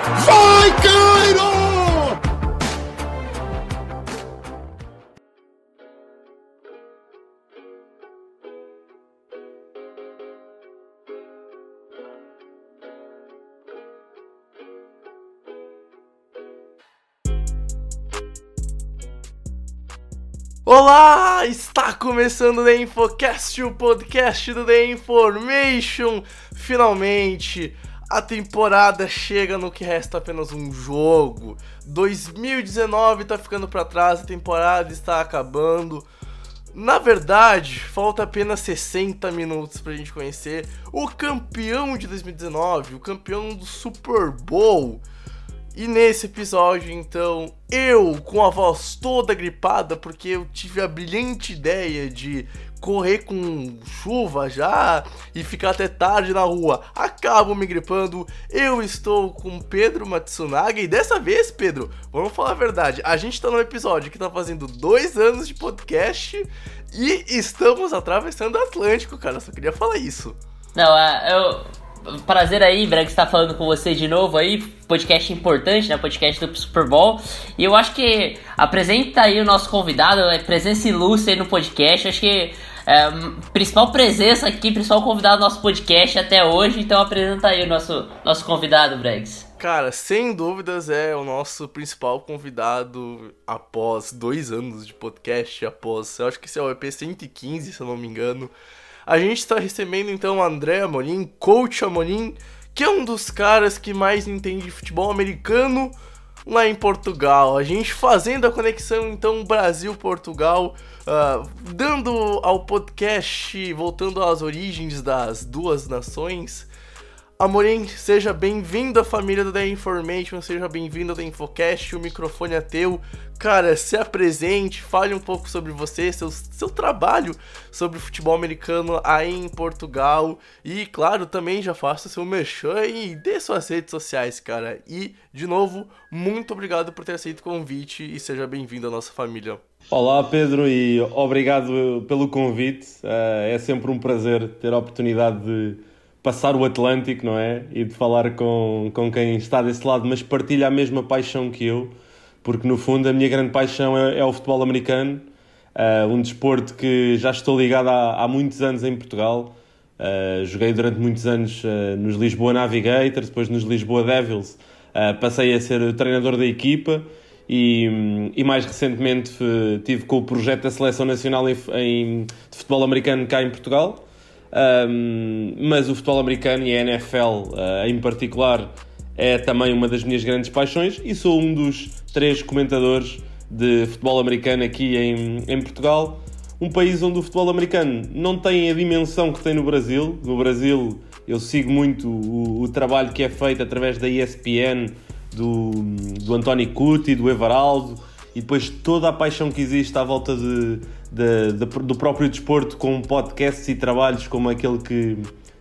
Vai, Cairo! Olá, está começando o The Infocast, o podcast do The Information. Finalmente, a temporada chega no que resta apenas um jogo. 2019 tá ficando para trás, a temporada está acabando. Na verdade, falta apenas 60 minutos pra gente conhecer o campeão de 2019, o campeão do Super Bowl. E nesse episódio, então, eu com a voz toda gripada, porque eu tive a brilhante ideia de correr com chuva já e ficar até tarde na rua, acabo me gripando. Eu estou com Pedro Matsunaga e dessa vez, Pedro, vamos falar a verdade, a gente tá num episódio que tá fazendo dois anos de podcast e estamos atravessando o Atlântico, cara. Só queria falar isso. Não, é, eu. Prazer aí, Breg, estar falando com você de novo aí. Podcast importante, né? Podcast do Super Bowl. E eu acho que apresenta aí o nosso convidado, é presença ilustre aí no podcast. Acho que é, principal presença aqui, principal convidado do nosso podcast até hoje. Então apresenta aí o nosso, nosso convidado, Bregs. Cara, sem dúvidas é o nosso principal convidado após dois anos de podcast, após, eu acho que esse é o EP 115, se eu não me engano. A gente está recebendo então o André Amorim, coach Amorim, que é um dos caras que mais entende de futebol americano lá em Portugal. A gente fazendo a conexão então Brasil-Portugal, uh, dando ao podcast, voltando às origens das duas nações. Amorim, seja bem-vindo à família do The Information, seja bem-vindo ao The Infocast, o microfone é teu. Cara, se apresente, fale um pouco sobre você, seu, seu trabalho sobre futebol americano aí em Portugal. E, claro, também já faça seu merchan e dê suas redes sociais, cara. E, de novo, muito obrigado por ter aceito o convite e seja bem-vindo à nossa família. Olá Pedro e obrigado pelo convite. Eh, é sempre um prazer ter a oportunidade de passar o Atlântico, não é? E de falar com, com quem está desse lado, mas partilha a mesma paixão que eu, porque no fundo a minha grande paixão é, é o futebol americano, uh, um desporto que já estou ligado há, há muitos anos em Portugal. Uh, joguei durante muitos anos uh, nos Lisboa Navigators, depois nos Lisboa Devils, passei a ser treinador da equipa e, e mais recentemente tive com o projeto da Seleção Nacional em, em, de Futebol Americano cá em Portugal. Um, mas o futebol americano e a NFL uh, em particular é também uma das minhas grandes paixões e sou um dos três comentadores de futebol americano aqui em, em Portugal, um país onde o futebol americano não tem a dimensão que tem no Brasil. No Brasil eu sigo muito o, o trabalho que é feito através da ESPN, do, do António Cuti, do Everaldo e depois toda a paixão que existe à volta de, de, de, do próprio desporto com podcasts e trabalhos como aquele que,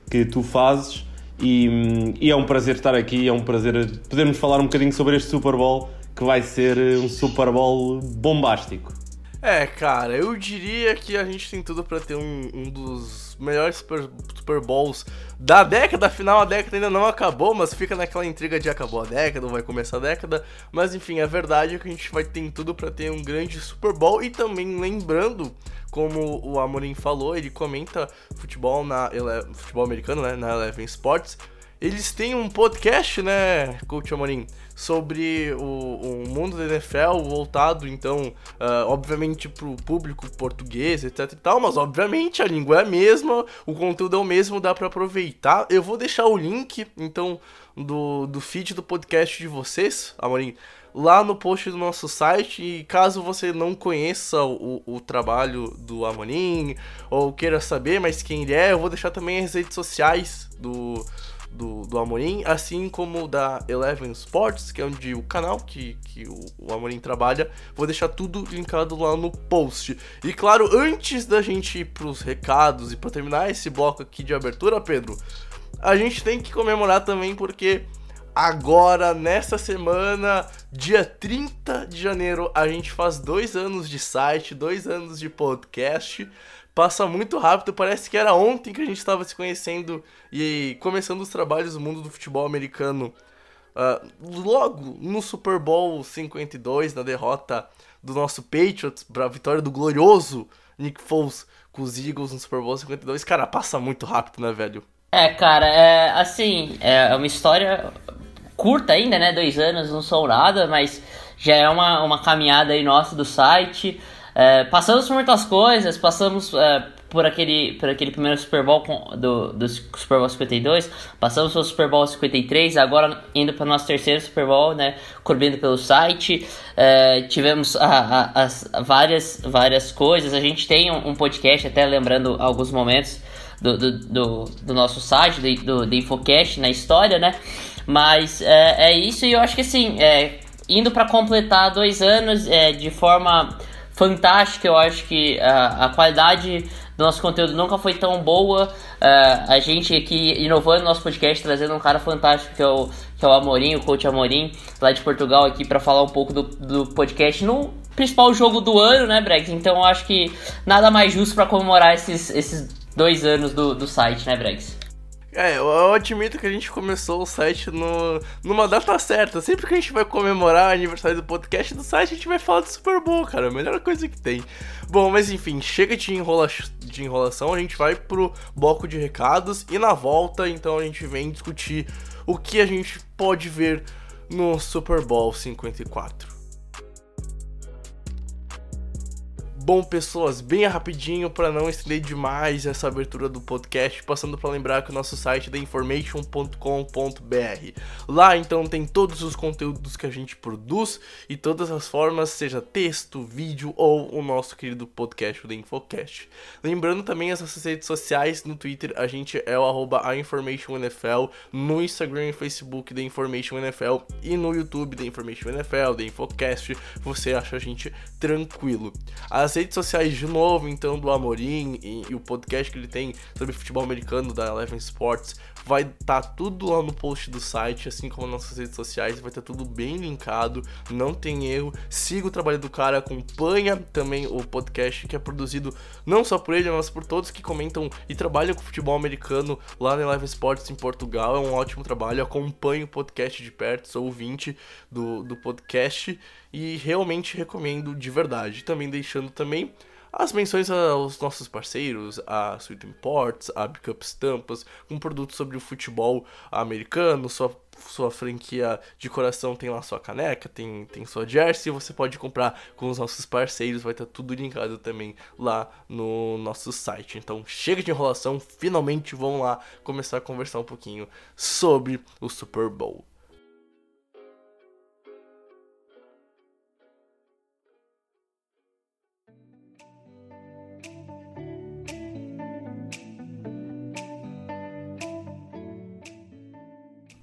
que tu fazes. E, e, é um prazer estar aqui, é um prazer podermos falar um bocadinho sobre este Super Bowl que vai ser um Super Bowl bombástico. É, cara, eu diria que a gente tem tudo para ter um, um dos melhores Super, Super Bowls da década. Afinal, a década ainda não acabou, mas fica naquela intriga de acabou a década, ou vai começar a década. Mas enfim, a verdade é que a gente vai ter tudo para ter um grande Super Bowl. E também lembrando, como o Amorim falou, ele comenta futebol na futebol americano, né, na Eleven Sports. Eles têm um podcast, né, Coach Amorim? Sobre o, o mundo da NFL voltado, então, uh, obviamente, para o público português, etc e tal, mas obviamente a língua é a mesma, o conteúdo é o mesmo, dá para aproveitar. Eu vou deixar o link, então, do, do feed do podcast de vocês, Amorim, lá no post do nosso site. E caso você não conheça o, o trabalho do Amorim ou queira saber mais quem ele é, eu vou deixar também as redes sociais do, do, do Amorim, assim como da Eleven Sports, que é onde o canal que, que o, o Amorim trabalha. Vou deixar tudo linkado lá no post. E claro, antes da gente ir pros recados e para terminar esse bloco aqui de abertura, Pedro, a gente tem que comemorar também porque agora, nessa semana, dia 30 de janeiro, a gente faz dois anos de site, dois anos de podcast passa muito rápido, parece que era ontem que a gente estava se conhecendo e começando os trabalhos no mundo do futebol americano. Uh, logo no Super Bowl 52, na derrota do nosso Patriots para a vitória do glorioso Nick Foles com os Eagles no Super Bowl 52, cara, passa muito rápido, né, velho? É, cara, é assim, é uma história curta ainda, né? Dois anos, não sou nada, mas já é uma, uma caminhada aí nossa do site. É, passamos por muitas coisas, passamos é, por, aquele, por aquele primeiro Super Bowl com, do, do Super Bowl 52, passamos pelo Super Bowl 53, agora indo para o nosso terceiro Super Bowl, né, cobrindo pelo site. É, tivemos a, a, as, várias, várias coisas, a gente tem um, um podcast, até lembrando alguns momentos. Do, do, do, do nosso site, do, do Infocast na história, né? Mas é, é isso, e eu acho que assim, é, indo para completar dois anos é, de forma fantástica. Eu acho que a, a qualidade do nosso conteúdo nunca foi tão boa. Uh, a gente aqui inovando nosso podcast, trazendo um cara fantástico que é o, que é o Amorim, o coach Amorim, lá de Portugal, aqui para falar um pouco do, do podcast no principal jogo do ano, né, Brex? Então eu acho que nada mais justo para comemorar esses, esses dois anos do, do site, né, Brex? É, eu admito que a gente começou o site no, numa data certa. Sempre que a gente vai comemorar o aniversário do podcast do site, a gente vai falar do Super Bowl, cara. A melhor coisa que tem. Bom, mas enfim, chega de, enrola, de enrolação, a gente vai pro bloco de recados e na volta, então a gente vem discutir o que a gente pode ver no Super Bowl 54. Bom, pessoas, bem rapidinho para não estender demais essa abertura do podcast, passando para lembrar que o nosso site é theinformation.com.br. Lá então tem todos os conteúdos que a gente produz e todas as formas, seja texto, vídeo ou o nosso querido podcast, o The Infocast. Lembrando também as nossas redes sociais, no Twitter a gente é o arroba NFL, no Instagram e Facebook The Information NFL e no YouTube The Information NFL, The Infocast, você acha a gente tranquilo. As redes sociais de novo, então, do Amorim e, e, o podcast que ele tem sobre futebol americano da Eleven Sports, vai estar tá tudo lá no post do site, assim como nas nossas redes sociais, vai estar tá tudo bem linkado, não tem erro. Siga o trabalho do cara, acompanha também o podcast que é produzido não só por ele, mas por todos que comentam e trabalham com futebol americano lá na Eleven Sports em Portugal. É um ótimo trabalho, acompanhe o podcast de perto, sou ouvinte do, do podcast e realmente recomendo de verdade. Também deixando também as menções aos nossos parceiros, a Sweet Imports, a Bickup Estampas, com produtos sobre o futebol americano, sua, sua franquia de coração tem lá sua caneca, tem, tem sua jersey, você pode comprar com os nossos parceiros, vai estar tá tudo linkado também lá no nosso site. Então chega de enrolação, finalmente vamos lá começar a conversar um pouquinho sobre o Super Bowl.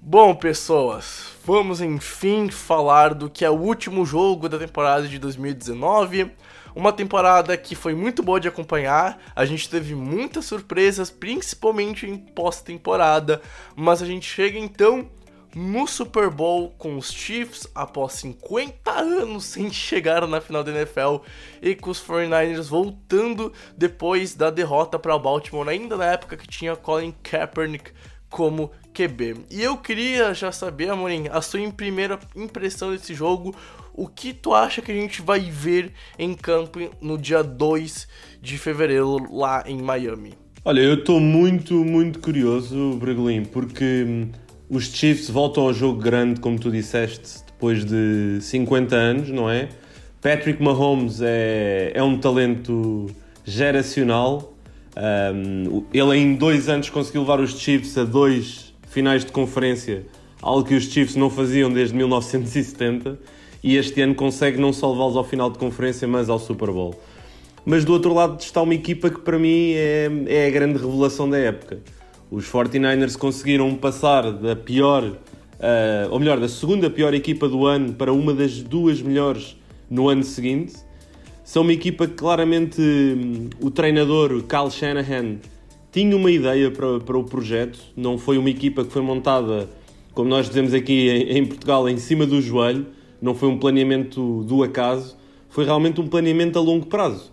Bom, pessoas, vamos enfim falar do que é o último jogo da temporada de 2019. Uma temporada que foi muito boa de acompanhar, a gente teve muitas surpresas, principalmente em pós-temporada, mas a gente chega então no Super Bowl com os Chiefs após 50 anos sem chegar na final da NFL e com os 49ers voltando depois da derrota para o Baltimore, ainda na época que tinha Colin Kaepernick como QB. E eu queria já saber, Amorim, a sua primeira impressão desse jogo. O que tu acha que a gente vai ver em campo no dia 2 de fevereiro lá em Miami? Olha, eu estou muito, muito curioso, Bregolin, porque hum, os Chiefs voltam ao jogo grande, como tu disseste, depois de 50 anos, não é? Patrick Mahomes é, é um talento geracional um, ele em dois anos conseguiu levar os Chiefs a dois finais de conferência, algo que os Chiefs não faziam desde 1970. e este ano consegue não só levá-los ao final de conferência, mas ao Super Bowl. Mas do outro lado está uma equipa que para mim é, é a grande revelação da época. Os 49ers conseguiram passar da pior, uh, ou melhor, da segunda pior equipa do ano para uma das duas melhores no ano seguinte. São uma equipa que claramente hum, o treinador Kyle Shanahan tinha uma ideia para, para o projeto, não foi uma equipa que foi montada, como nós dizemos aqui em, em Portugal, em cima do joelho, não foi um planeamento do acaso, foi realmente um planeamento a longo prazo.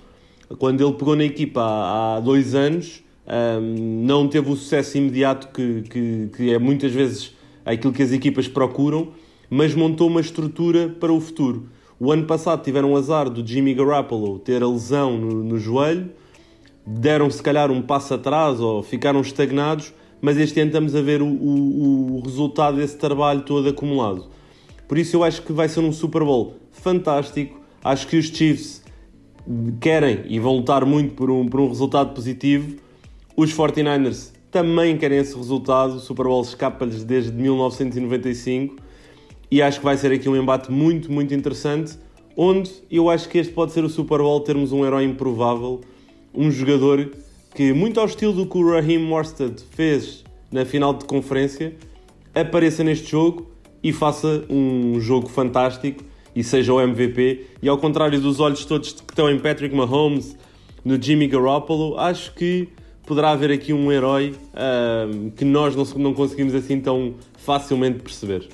Quando ele pegou na equipa há, há dois anos, um, não teve o sucesso imediato que, que, que, é muitas vezes aquilo que as equipas procuram, mas montou uma estrutura para o futuro. O ano passado tiveram o azar do Jimmy Garoppolo ter a lesão no, no joelho, deram se calhar um passo atrás ou ficaram estagnados, mas este ano estamos a ver o, o, o resultado desse trabalho todo acumulado. Por isso eu acho que vai ser um Super Bowl fantástico. Acho que os Chiefs querem e vão lutar muito por um, por um resultado positivo. Os 49ers também querem esse resultado. O Super Bowl escapa-lhes desde 1995 e acho que vai ser aqui um embate muito, muito interessante. Onde eu acho que este pode ser o Super Bowl termos um herói improvável um jogador que, muito ao estilo do que o Raheem Morstead fez na final de conferência, apareça neste jogo e faça um jogo fantástico e seja o MVP. E ao contrário dos olhos todos que estão em Patrick Mahomes, no Jimmy Garoppolo, acho que poderá haver aqui um herói um, que nós não, não conseguimos assim tão facilmente perceber.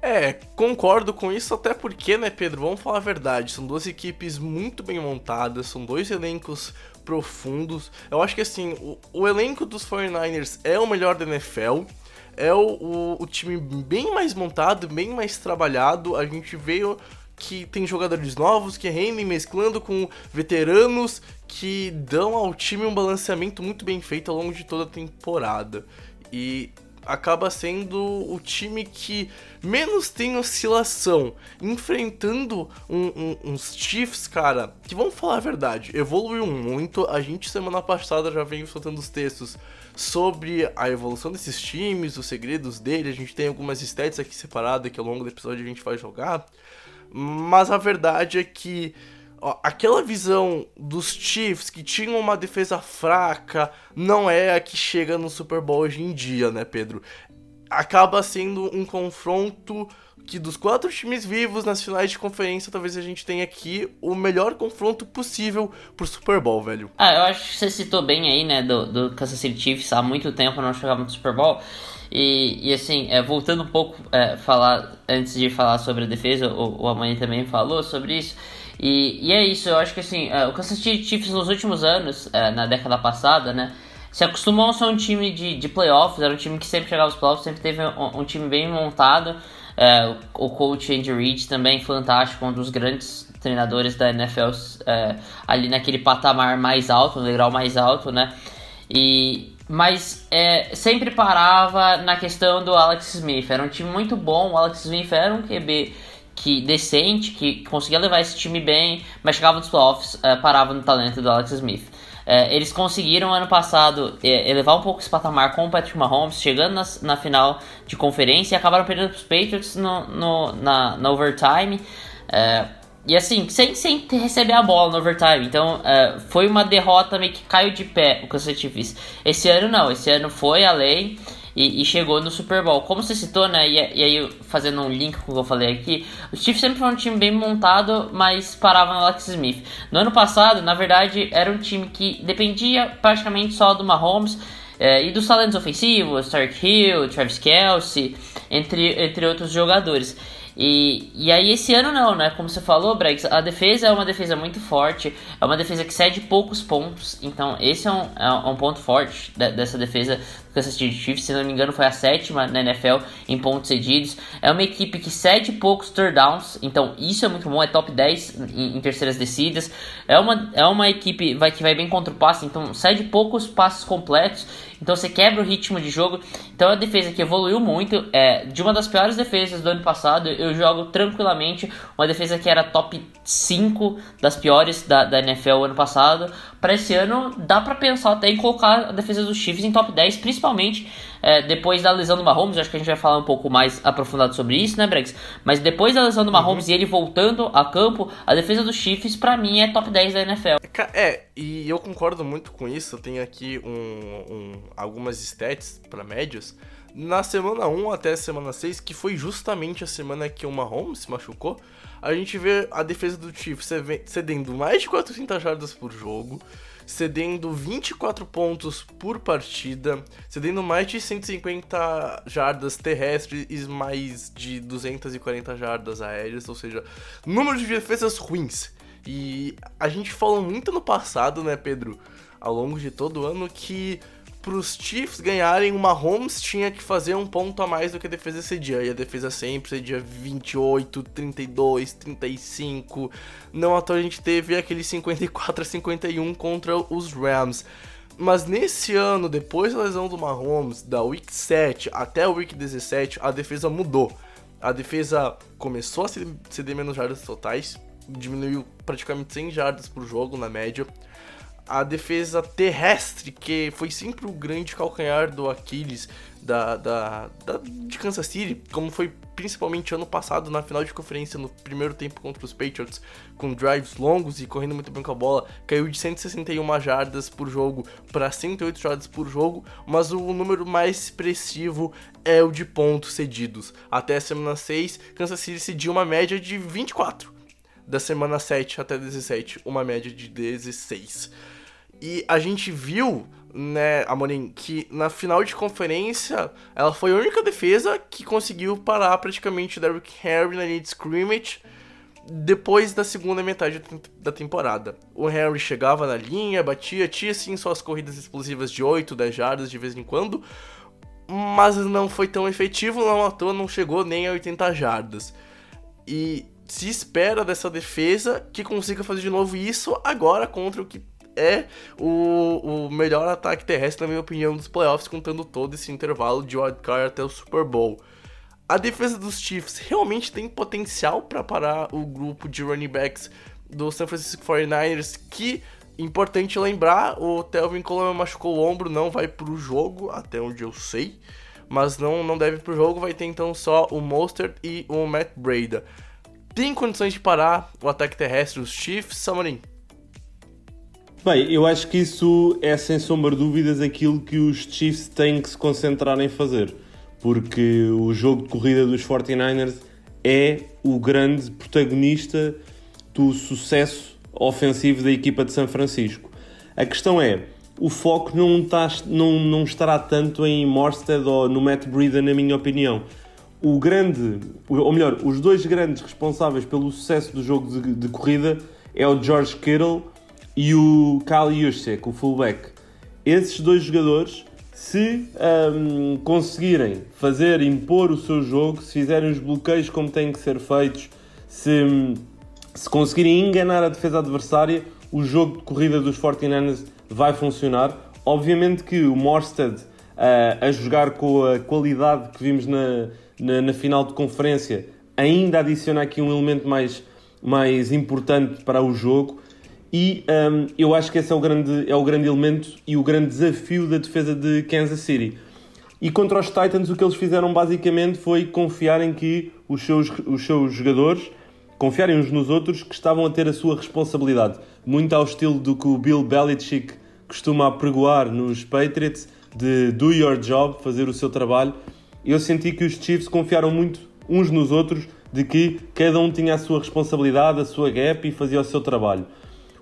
É, concordo com isso, até porque, né, Pedro? Vamos falar a verdade. São duas equipes muito bem montadas, são dois elencos profundos. Eu acho que assim, o, o elenco dos 49ers é o melhor da NFL. É o, o, o time bem mais montado, bem mais trabalhado. A gente veio que tem jogadores novos que rendem mesclando com veteranos que dão ao time um balanceamento muito bem feito ao longo de toda a temporada. E acaba sendo o time que menos tem oscilação, enfrentando um, um, uns Chiefs, cara, que vamos falar a verdade, evoluiu muito. A gente semana passada já veio soltando os textos sobre a evolução desses times, os segredos dele. A gente tem algumas stats aqui separadas que ao longo do episódio a gente vai jogar. Mas a verdade é que Ó, aquela visão dos Chiefs que tinham uma defesa fraca não é a que chega no Super Bowl hoje em dia, né, Pedro? Acaba sendo um confronto que dos quatro times vivos nas finais de conferência, talvez a gente tenha aqui o melhor confronto possível pro Super Bowl, velho. Ah, eu acho que você citou bem aí, né, do, do Kansas City Chiefs, há muito tempo não chegava no Super Bowl. E, e assim, é, voltando um pouco, é, falar antes de falar sobre a defesa, o, o Amani também falou sobre isso. E, e é isso, eu acho que assim, uh, o Kansas City Chiefs nos últimos anos, uh, na década passada, né, se acostumou a ser um time de, de playoffs, era um time que sempre chegava aos playoffs, sempre teve um, um time bem montado. Uh, o coach Andy Reid também fantástico, um dos grandes treinadores da NFL ali naquele patamar mais alto, no degrau mais alto, né? E, mas é, sempre parava na questão do Alex Smith. Era um time muito bom, o Alex Smith era um QB que decente, que conseguia levar esse time bem, mas chegava nos playoffs, uh, parava no talento do Alex Smith. Uh, eles conseguiram ano passado uh, elevar um pouco esse patamar com o Patrick Mahomes, chegando na, na final de conferência e acabaram perdendo para os Patriots no, no, na, na overtime. e assim, sem, sem receber a bola no overtime. Então foi uma derrota meio que caiu de pé o Kansas Chiefs. Esse ano não, esse ano foi além e, e, chegou no Super Bowl. Como você citou, né? E, e, aí, fazendo um link com o que eu falei aqui, os Chiefs sempre foram um time bem montado, mas parava no Alex Smith. No ano passado, na verdade, era um time que dependia praticamente só do Mahomes. É, e dos talentos ofensivos, Tark Hill, Travis Kelsey, entre, entre outros jogadores. E, e aí esse ano não, né? Como você falou, Bregs, a defesa é uma defesa muito forte, é uma defesa que cede poucos pontos, então esse é um, é um ponto forte de, dessa defesa Kansas City Chiefs, se não me engano foi a sétima na NFL em pontos cedidos. É uma equipe que cede poucos third downs, então isso é muito bom, é top 10 em, em terceiras descidas. É uma, é uma equipe vai, que vai bem contra o passe, então cede poucos passes completos então você quebra o ritmo de jogo. Então a defesa que evoluiu muito, é de uma das piores defesas do ano passado, eu eu jogo tranquilamente uma defesa que era top 5 das piores da, da NFL ano passado. Para esse ano, dá para pensar até em colocar a defesa dos Chiefs em top 10, principalmente é, depois da lesão do Mahomes. Acho que a gente vai falar um pouco mais aprofundado sobre isso, né, Bregs? Mas depois da lesão do Mahomes uhum. e ele voltando a campo, a defesa dos Chiefs, para mim, é top 10 da NFL. É, e eu concordo muito com isso. Eu tenho aqui um, um algumas stats para médios na semana 1 até a semana 6, que foi justamente a semana que o Mahomes se machucou, a gente vê a defesa do Chiefs cedendo mais de 400 jardas por jogo, cedendo 24 pontos por partida, cedendo mais de 150 jardas terrestres e mais de 240 jardas aéreas, ou seja, número de defesas ruins. E a gente falou muito no passado, né, Pedro, ao longo de todo o ano, que para os Chiefs ganharem, o Mahomes tinha que fazer um ponto a mais do que a defesa cedia. E a defesa sempre cedia 28, 32, 35. Não à toa a gente teve aquele 54 a 51 contra os Rams. Mas nesse ano, depois da lesão do Mahomes, da Week 7 até a Week 17, a defesa mudou. A defesa começou a ceder menos jardas totais, diminuiu praticamente 100 jardas por jogo na média a defesa terrestre, que foi sempre o grande calcanhar do Aquiles da, da, da, de Kansas City, como foi principalmente ano passado na final de conferência no primeiro tempo contra os Patriots, com drives longos e correndo muito bem com a bola, caiu de 161 jardas por jogo para 108 jardas por jogo, mas o número mais expressivo é o de pontos cedidos. Até a semana 6, Kansas City cediu uma média de 24. Da semana 7 até 17, uma média de 16. E a gente viu, né, Amorim, que na final de conferência ela foi a única defesa que conseguiu parar praticamente o Derrick Henry na linha de scrimmage depois da segunda metade da temporada. O Henry chegava na linha, batia, tinha sim suas corridas explosivas de 8, 10 jardas de vez em quando, mas não foi tão efetivo, não toa, não chegou nem a 80 jardas. E se espera dessa defesa que consiga fazer de novo isso agora contra o que é o, o melhor ataque terrestre, na minha opinião, dos playoffs, contando todo esse intervalo de wildcard até o Super Bowl. A defesa dos Chiefs realmente tem potencial para parar o grupo de running backs do San Francisco 49ers, que, importante lembrar, o Telvin Coleman machucou o ombro, não vai pro jogo, até onde eu sei, mas não, não deve pro jogo, vai ter então só o Mostert e o Matt Breda. Tem condições de parar o ataque terrestre dos Chiefs, Samarin? Bem, eu acho que isso é sem sombra de dúvidas aquilo que os Chiefs têm que se concentrar em fazer, porque o jogo de corrida dos 49ers é o grande protagonista do sucesso ofensivo da equipa de São Francisco. A questão é, o foco não, está, não, não estará tanto em Morstead ou no Matt Breida, na minha opinião. O grande, ou melhor, os dois grandes responsáveis pelo sucesso do jogo de, de corrida é o George Kittle e o Juszczyk, o fullback. Esses dois jogadores, se um, conseguirem fazer, impor o seu jogo, se fizerem os bloqueios como têm que ser feitos, se, hum, se conseguirem enganar a defesa adversária, o jogo de corrida dos 49ers vai funcionar. Obviamente que o Morstead uh, a jogar com a qualidade que vimos na, na, na, final de conferência ainda adiciona aqui um elemento mais, mais importante para o jogo e um, eu acho que esse é o, grande, é o grande elemento e o grande desafio da defesa de Kansas City. E contra os Titans, o que eles fizeram basicamente foi confiar em que os seus, os seus jogadores confiarem uns nos outros que estavam a ter a sua responsabilidade. Muito ao estilo do que o Bill Belichick costuma apregoar nos Patriots, de do your job, fazer o seu trabalho. Eu senti que os Chiefs confiaram muito uns nos outros, de que cada um tinha a sua responsabilidade, a sua gap e fazia o seu trabalho.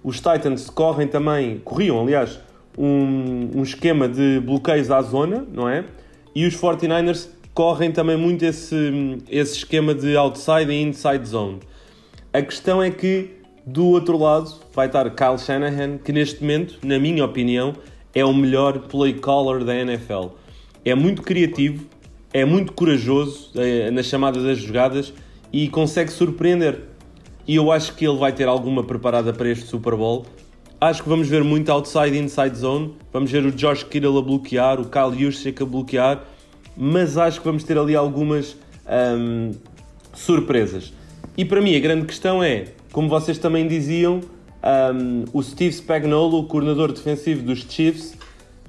Os Titans correm também, corriam aliás, um, um esquema de bloqueios à zona, não é? E os 49ers correm também muito esse, esse esquema de outside e inside zone. A questão é que do outro lado vai estar Kyle Shanahan, que neste momento, na minha opinião, é o melhor play caller da NFL. É muito criativo, é muito corajoso é, nas chamadas das jogadas e consegue surpreender e eu acho que ele vai ter alguma preparada para este Super Bowl. Acho que vamos ver muito outside inside zone. Vamos ver o Josh Kittle a bloquear, o Kyle Juszczyk a bloquear, mas acho que vamos ter ali algumas um, surpresas. E para mim a grande questão é, como vocês também diziam, um, o Steve Spagnuolo, o coordenador defensivo dos Chiefs,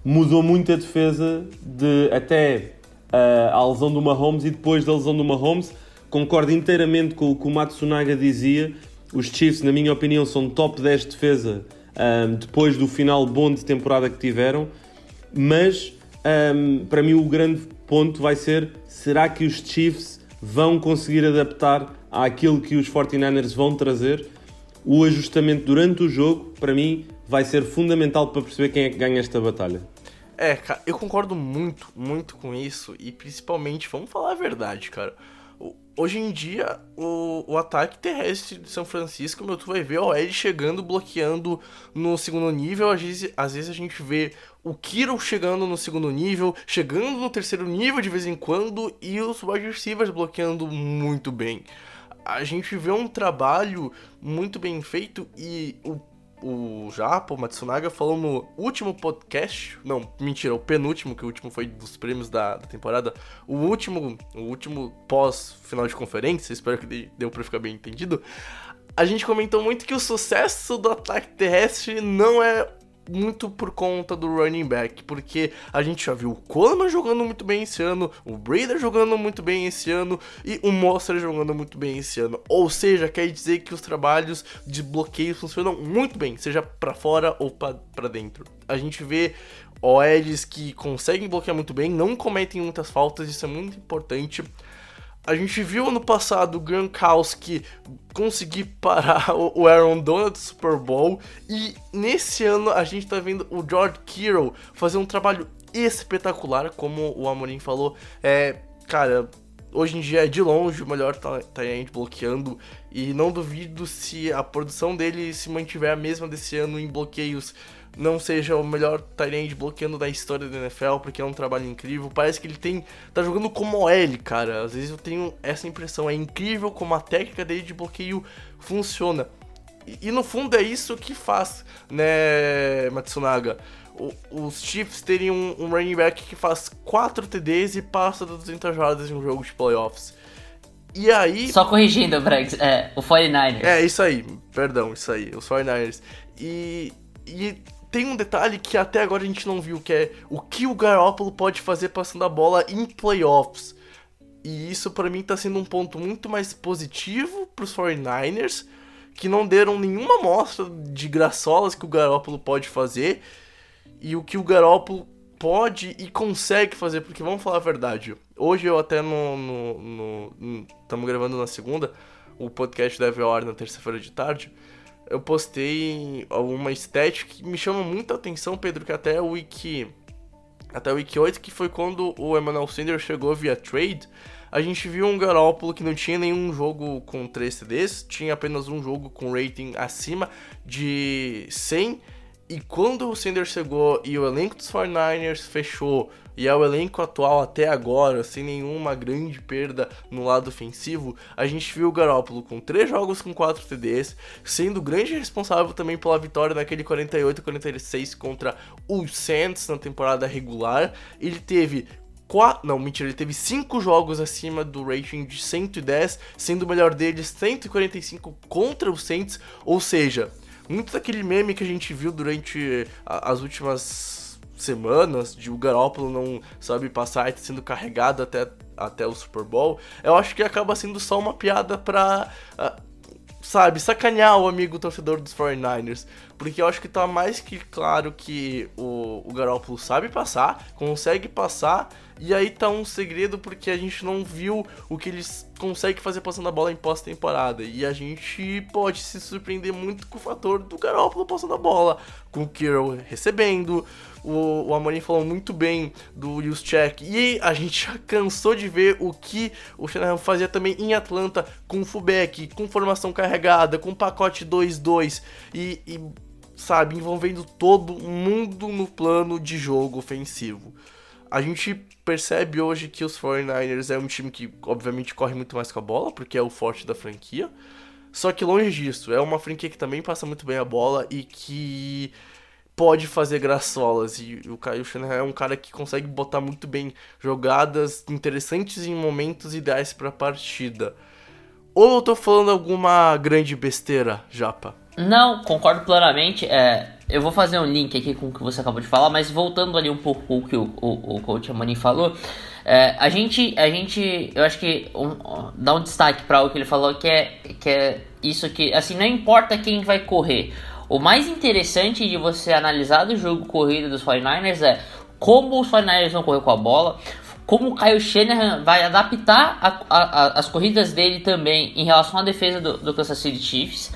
mudou muito a defesa de até uh, a lesão do Mahomes e depois da lesão do Mahomes. Concordo inteiramente com o que o Matsunaga dizia. Os Chiefs, na minha opinião, são top 10 de defesa um, depois do final bom de temporada que tiveram. Mas um, para mim o grande ponto vai ser: será que os Chiefs vão conseguir adaptar àquilo que os 49ers vão trazer? O ajustamento durante o jogo, para mim, vai ser fundamental para perceber quem é que ganha esta batalha. É, cara, eu concordo muito, muito com isso. E principalmente, vamos falar a verdade, cara. Hoje em dia, o, o ataque terrestre de São Francisco, meu, tu vai ver o Ed chegando, bloqueando no segundo nível. Às vezes, às vezes a gente vê o Kiro chegando no segundo nível, chegando no terceiro nível de vez em quando, e os wide receivers bloqueando muito bem. A gente vê um trabalho muito bem feito e o o Japa, o Matsunaga, falou no último podcast. Não, mentira, o penúltimo, que o último foi dos prêmios da, da temporada. O último, o último pós-final de conferência, espero que deu pra ficar bem entendido. A gente comentou muito que o sucesso do ataque terrestre não é muito por conta do running back, porque a gente já viu o Coleman jogando muito bem esse ano, o Brader jogando muito bem esse ano e o Monster jogando muito bem esse ano. Ou seja, quer dizer que os trabalhos de bloqueio funcionam muito bem, seja para fora ou para dentro. A gente vê OLs que conseguem bloquear muito bem, não cometem muitas faltas, isso é muito importante. A gente viu ano passado o Gronkowski conseguir parar o Aaron Donald do Super Bowl e nesse ano a gente tá vendo o George Kittle fazer um trabalho espetacular, como o Amorim falou. É, cara, hoje em dia é de longe o melhor talento bloqueando e não duvido se a produção dele se mantiver a mesma desse ano em bloqueios não seja o melhor Tyrande bloqueando da história da NFL, porque é um trabalho incrível. Parece que ele tem. tá jogando como OL, cara. Às vezes eu tenho essa impressão. É incrível como a técnica dele de bloqueio funciona. E, e no fundo é isso que faz, né, Matsunaga? O, os Chiefs terem um, um running back que faz 4 TDs e passa das 200 jardas em um jogo de playoffs. E aí. Só corrigindo, Brex, é, o 49ers. É, isso aí, perdão, isso aí, os 49ers. E, e tem um detalhe que até agora a gente não viu, que é o que o Garoppolo pode fazer passando a bola em playoffs. E isso para mim tá sendo um ponto muito mais positivo pros 49ers, que não deram nenhuma amostra de graçolas que o Garoppolo pode fazer e o que o Garoppolo pode e consegue fazer, porque vamos falar a verdade. Hoje eu até no. Estamos gravando na segunda, o podcast deve ao ar na terça-feira de tarde eu postei alguma estética que me chama muita atenção, Pedro, que até o Wiki. Até o Wiki 8, que foi quando o Emmanuel Sanders chegou via trade, a gente viu um Garópolo que não tinha nenhum jogo com 3 CDs, tinha apenas um jogo com rating acima de 100 e quando o Sanders chegou e o elenco dos 49ers fechou, e é o elenco atual até agora, sem nenhuma grande perda no lado ofensivo, a gente viu o Garoppolo com 3 jogos com 4 TDs, sendo grande responsável também pela vitória naquele 48-46 contra os Saints na temporada regular. Ele teve quatro, não, mentira, ele teve 5 jogos acima do rating de 110, sendo o melhor deles 145 contra os Saints, ou seja, muito daquele meme que a gente viu durante as últimas semanas de o Garópolo não sabe passar e sendo carregado até, até o Super Bowl, eu acho que acaba sendo só uma piada pra. Uh, sabe, sacanear o amigo torcedor dos 49ers. Porque eu acho que tá mais que claro que o, o Garoppolo sabe passar, consegue passar, e aí tá um segredo porque a gente não viu o que eles conseguem fazer passando a bola em pós-temporada. E a gente pode se surpreender muito com o fator do Garoppolo passando a bola, com o Kirill recebendo. O, o Amorim falou muito bem do Juszczyk. E a gente já cansou de ver o que o Shanahan fazia também em Atlanta com o fullback, com formação carregada, com pacote 2-2 e, e sabe, envolvendo todo mundo no plano de jogo ofensivo. A gente percebe hoje que os 49ers é um time que, obviamente, corre muito mais com a bola, porque é o forte da franquia. Só que longe disso, é uma franquia que também passa muito bem a bola e que pode fazer graçolas. E o Kyle Shanahan é um cara que consegue botar muito bem jogadas interessantes em momentos ideais para a partida. Ou eu tô falando alguma grande besteira, Japa? Não, concordo plenamente. É, eu vou fazer um link aqui com o que você acabou de falar, mas voltando ali um pouco com o que o, o, o coach Amani falou, é, a gente, a gente, eu acho que um, dá um destaque para o que ele falou, que é, que é isso que, assim, não importa quem vai correr. O mais interessante de você analisar do jogo corrida dos 49ers é como os 49ers vão correr com a bola, como o Kyle Shanahan vai adaptar a, a, a, as corridas dele também em relação à defesa do, do Kansas City Chiefs.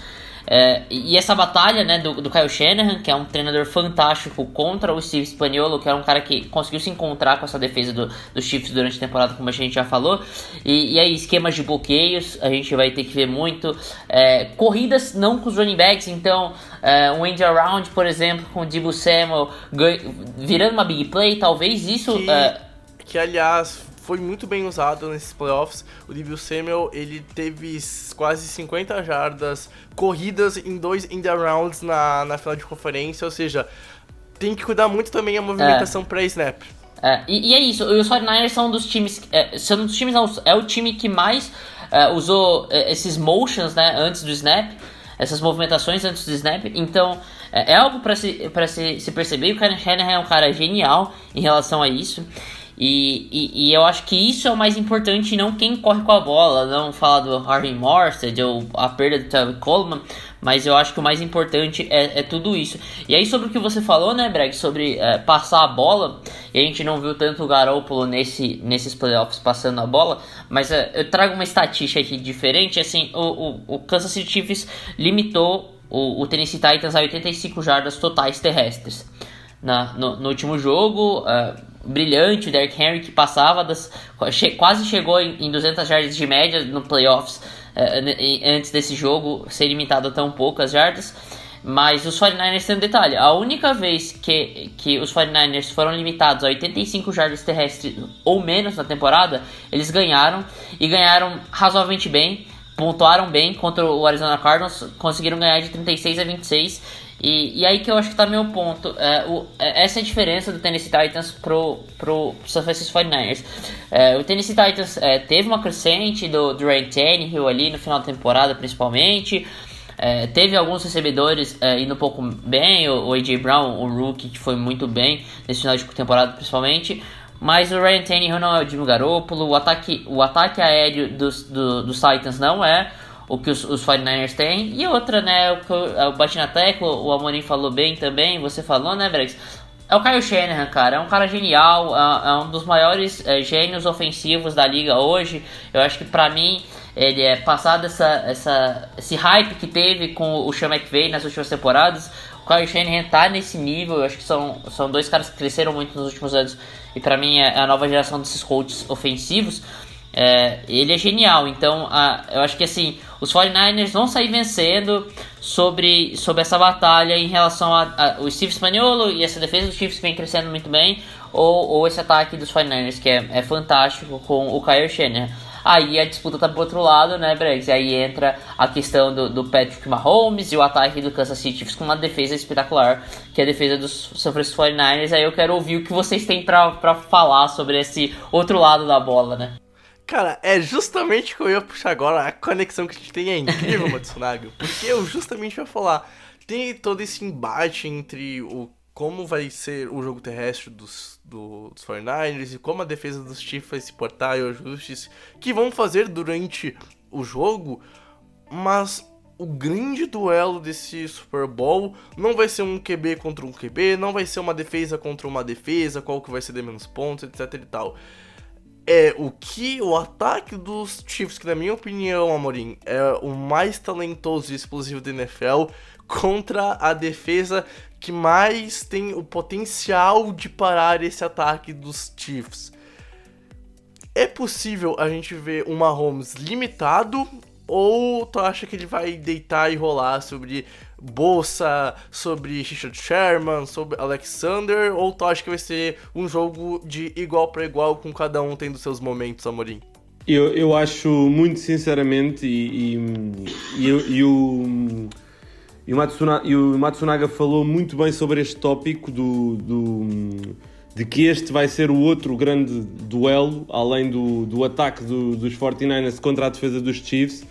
É, e essa batalha né, do, do Kyle Shanahan, que é um treinador fantástico, contra o Steve Spagnuolo, que é um cara que conseguiu se encontrar com essa defesa do, dos Chiefs durante a temporada, como a gente já falou. E, e aí, esquemas de bloqueios, a gente vai ter que ver muito. É, corridas não com os running backs, então é, um end around, por exemplo, com o Debo Samuel virando uma big play, talvez isso. Que, é, que aliás foi muito bem usado nesses playoffs. O Devil Samuel, ele teve quase 50 jardas corridas em dois end rounds na, na final de conferência, ou seja, tem que cuidar muito também a movimentação é. pré-snap. É, e, e, é isso, os 49ers são um dos times, é, são um dos times, não, é o time que mais é, usou é, esses motions, né, antes do snap, essas movimentações antes do snap, então é, é algo para se, pra se, se perceber, o Karen Shanahan é um cara genial em relação a isso, e, e, e, eu acho que isso é o mais importante, não quem corre com a bola, não falar do Harvey Morstead ou a perda do Tevin Coleman, mas eu acho que o mais importante é, é, tudo isso. E aí sobre o que você falou, né, Breg, sobre é, passar a bola, e a gente não viu tanto o Garoppolo nesse, nesses playoffs passando a bola, mas é, eu trago uma estatística aqui diferente, assim, o, o, o Kansas City Chiefs limitou o, o Tennessee Titans a 85 jardas totais terrestres. Na, no, no último jogo, uh, brilhante, o Derrick Henry que passava das quase chegou em, em 200 jardas de média no playoffs uh, antes desse jogo ser limitado a tão poucas jardas. Mas os 49ers tem um detalhe: a única vez que, que os 49ers foram limitados a 85 jardas terrestres ou menos na temporada, eles ganharam e ganharam razoavelmente bem, pontuaram bem contra o Arizona Cardinals, conseguiram ganhar de 36 a 26 e, e aí que eu acho que tá meu ponto. É, o, é, essa é a diferença do Tennessee Titans pro, pro San Francisco 49ers. É, o Tennessee Titans é, teve uma crescente do, Ray Tannehill ali no final da temporada, principalmente. É, teve alguns recebedores é, indo um pouco bem, o, o A.J. Brown, o rookie, que foi muito bem nesse final de temporada, principalmente. Mas o Ryan Tannehill não é o Jimmy Garoppolo, o ataque, o ataque aéreo dos, do, dos Titans não é o que os, os 49ers têm. E outra, né, o que eu, eu bati na tecla, o Amorim falou bem também, você falou, né, Brex? É o Kyle Shanahan, cara. É um cara genial, é, é um dos maiores é, gênios ofensivos da liga hoje. Eu acho que para mim ele é passado essa, essa, esse hype que teve com o Sean McVay nas últimas temporadas. O Kyle Shanahan tá nesse nível. Eu acho que são, são dois caras que cresceram muito nos últimos anos. E para mim é a nova geração desses coaches ofensivos. É, ele é genial, então a, eu acho que assim, os 49ers vão sair vencendo sobre, sobre essa batalha em relação ao Steve Spaniolo e essa defesa dos Chiefs vem crescendo muito bem, ou, ou esse ataque dos 49ers que é, é fantástico com o Kyle Shanahan. Aí a disputa tá pro outro lado, né, Bregs? Aí entra a questão do, do Patrick Mahomes e o ataque do Kansas City Chiefs com uma defesa espetacular, que é a defesa dos San Francisco 49ers. Aí eu quero ouvir o que vocês têm para falar sobre esse outro lado da bola, né? Cara, é justamente o que eu ia puxar agora. A conexão que a gente tem é incrível, Matsunaga. Porque eu justamente ia falar. Tem todo esse embate entre o como vai ser o jogo terrestre dos, do, dos 49ers e como a defesa dos Chiefs vai se portar e os ajustes que vão fazer durante o jogo. Mas o grande duelo desse Super Bowl não vai ser um QB contra um QB, não vai ser uma defesa contra uma defesa, qual que vai ser de menos pontos, etc e tal é o que o ataque dos Chiefs, que na minha opinião, Amorim, é o mais talentoso e explosivo da NFL, contra a defesa que mais tem o potencial de parar esse ataque dos Chiefs. É possível a gente ver um Mahomes limitado ou tu acha que ele vai deitar e rolar sobre Bolsa, sobre Richard Sherman, sobre Alexander, ou tu acha que vai ser um jogo de igual para igual com cada um tendo seus momentos, Amorim? Eu, eu acho muito sinceramente e, e, e, e o, e, o Matsunaga, e o Matsunaga falou muito bem sobre este tópico do, do, de que este vai ser o outro grande duelo, além do, do ataque do, dos 49ers contra a defesa dos Chiefs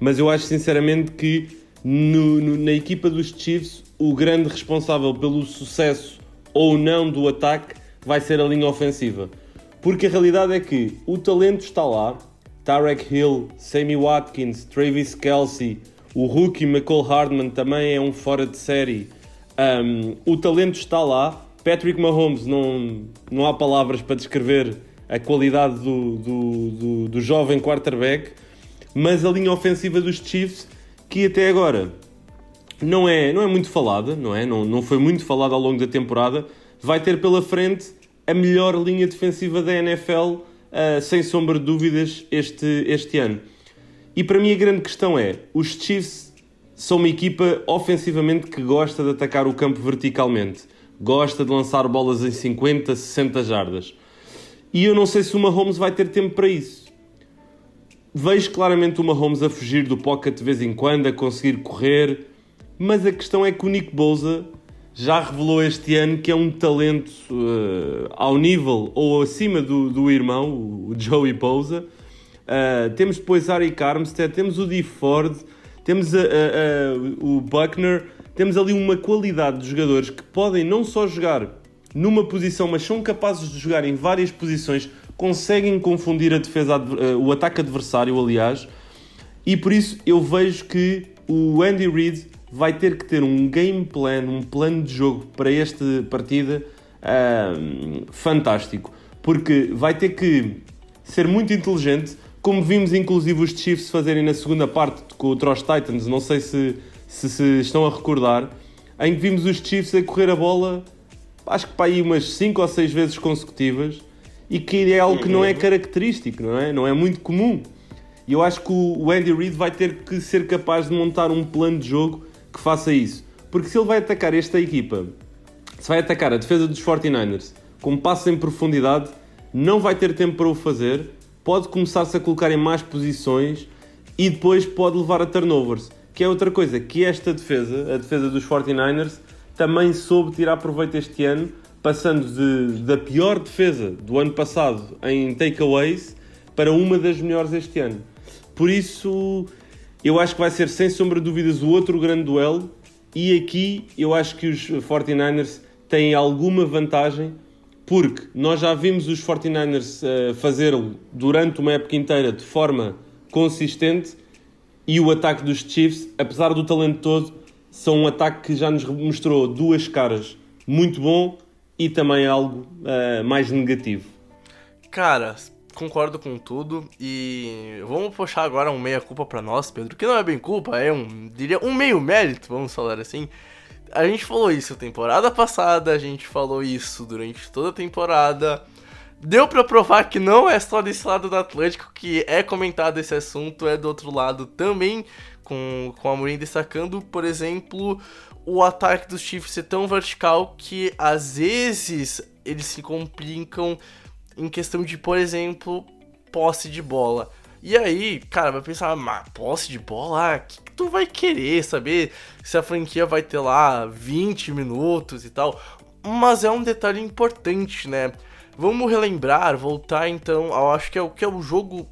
mas eu acho sinceramente que no, no, na equipa dos Chiefs o grande responsável pelo sucesso ou não do ataque vai ser a linha ofensiva. Porque a realidade é que o talento está lá. Tarek Hill, Sammy Watkins, Travis Kelsey, o rookie McCall Hardman também é um fora de série. Um, o talento está lá. Patrick Mahomes, não, não há palavras para descrever a qualidade do, do, do, do jovem quarterback. Mas a linha ofensiva dos Chiefs, que até agora não é, não é muito falada, não é? Não, não foi muito falada ao longo da temporada, vai ter pela frente a melhor linha defensiva da NFL, uh, sem sombra de dúvidas, este, este ano. E para mim a grande questão é: os Chiefs são uma equipa ofensivamente que gosta de atacar o campo verticalmente, gosta de lançar bolas em 50, 60 jardas. E eu não sei se o Mahomes vai ter tempo para isso. Vejo claramente o Mahomes a fugir do pocket de vez em quando, a conseguir correr, mas a questão é que o Nick Bosa já revelou este ano que é um talento uh, ao nível ou acima do, do irmão, o Joey Bosa. Uh, temos depois Arik Armstead, temos o Dee Ford, temos a, a, a, o Buckner, temos ali uma qualidade de jogadores que podem não só jogar numa posição, mas são capazes de jogar em várias posições, conseguem confundir a defesa, uh, o ataque adversário, aliás, e por isso eu vejo que o Andy Reid vai ter que ter um game plan, um plano de jogo para esta partida uh, fantástico, porque vai ter que ser muito inteligente, como vimos inclusive os Chiefs fazerem na segunda parte com o Trosh Titans, não sei se, se, se estão a recordar, em que vimos os Chiefs a correr a bola, acho que para aí umas 5 ou 6 vezes consecutivas, e que é algo que não é característico, não é? Não é muito comum. E eu acho que o Andy Reid vai ter que ser capaz de montar um plano de jogo que faça isso. Porque se ele vai atacar esta equipa, se vai atacar a defesa dos 49ers com passos em profundidade, não vai ter tempo para o fazer, pode começar-se a colocar em más posições e depois pode levar a turnovers. Que é outra coisa, que esta defesa, a defesa dos 49ers, também soube tirar proveito este ano, passando de, da pior defesa do ano passado em takeaways para uma das melhores este ano. Por isso, eu acho que vai ser sem sombra de dúvidas o outro grande duelo. E aqui eu acho que os 49ers têm alguma vantagem, porque nós já vimos os 49ers uh, fazê-lo durante uma época inteira de forma consistente. E o ataque dos Chiefs, apesar do talento todo, são um ataque que já nos mostrou duas caras muito bom e também algo uh, mais negativo. Cara, concordo com tudo e vamos puxar agora um meia culpa para nós, Pedro, que não é bem culpa, é um, diria, um meio mérito, vamos falar assim. A gente falou isso temporada passada, a gente falou isso durante toda a temporada. Deu para provar que não é só desse lado do Atlântico que é comentado esse assunto, é do outro lado também, com, com a Mourinho destacando, por exemplo, o ataque dos Chiefs ser tão vertical que às vezes eles se complicam em questão de, por exemplo, posse de bola. E aí, cara, vai pensar, mas posse de bola, o que, que tu vai querer saber se a franquia vai ter lá 20 minutos e tal? Mas é um detalhe importante, né? Vamos relembrar, voltar então, eu acho que é o que é o jogo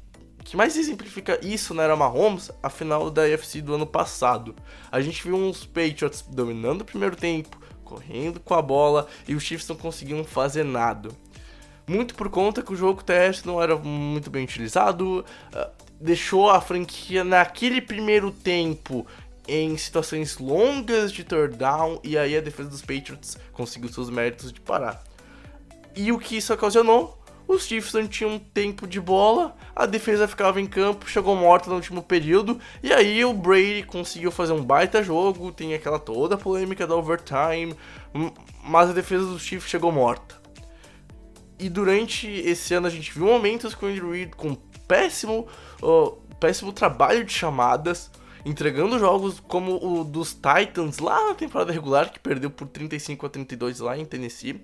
que mais exemplifica isso na era Mahomes, a final da UFC do ano passado. A gente viu uns Patriots dominando o primeiro tempo, correndo com a bola e os Chiefs não conseguiam fazer nada muito por conta que o jogo terrestre não era muito bem utilizado, uh, deixou a franquia naquele primeiro tempo em situações longas de third down e aí a defesa dos Patriots conseguiu seus méritos de parar. E o que isso ocasionou? Os Chiefs não tinham tempo de bola, a defesa ficava em campo, chegou morta no último período, e aí o Brady conseguiu fazer um baita jogo, tem aquela toda polêmica da overtime, mas a defesa dos Chiefs chegou morta. E durante esse ano a gente viu momentos com o Andrew Reid com péssimo, uh, péssimo trabalho de chamadas, entregando jogos como o dos Titans lá na temporada regular, que perdeu por 35 a 32 lá em Tennessee.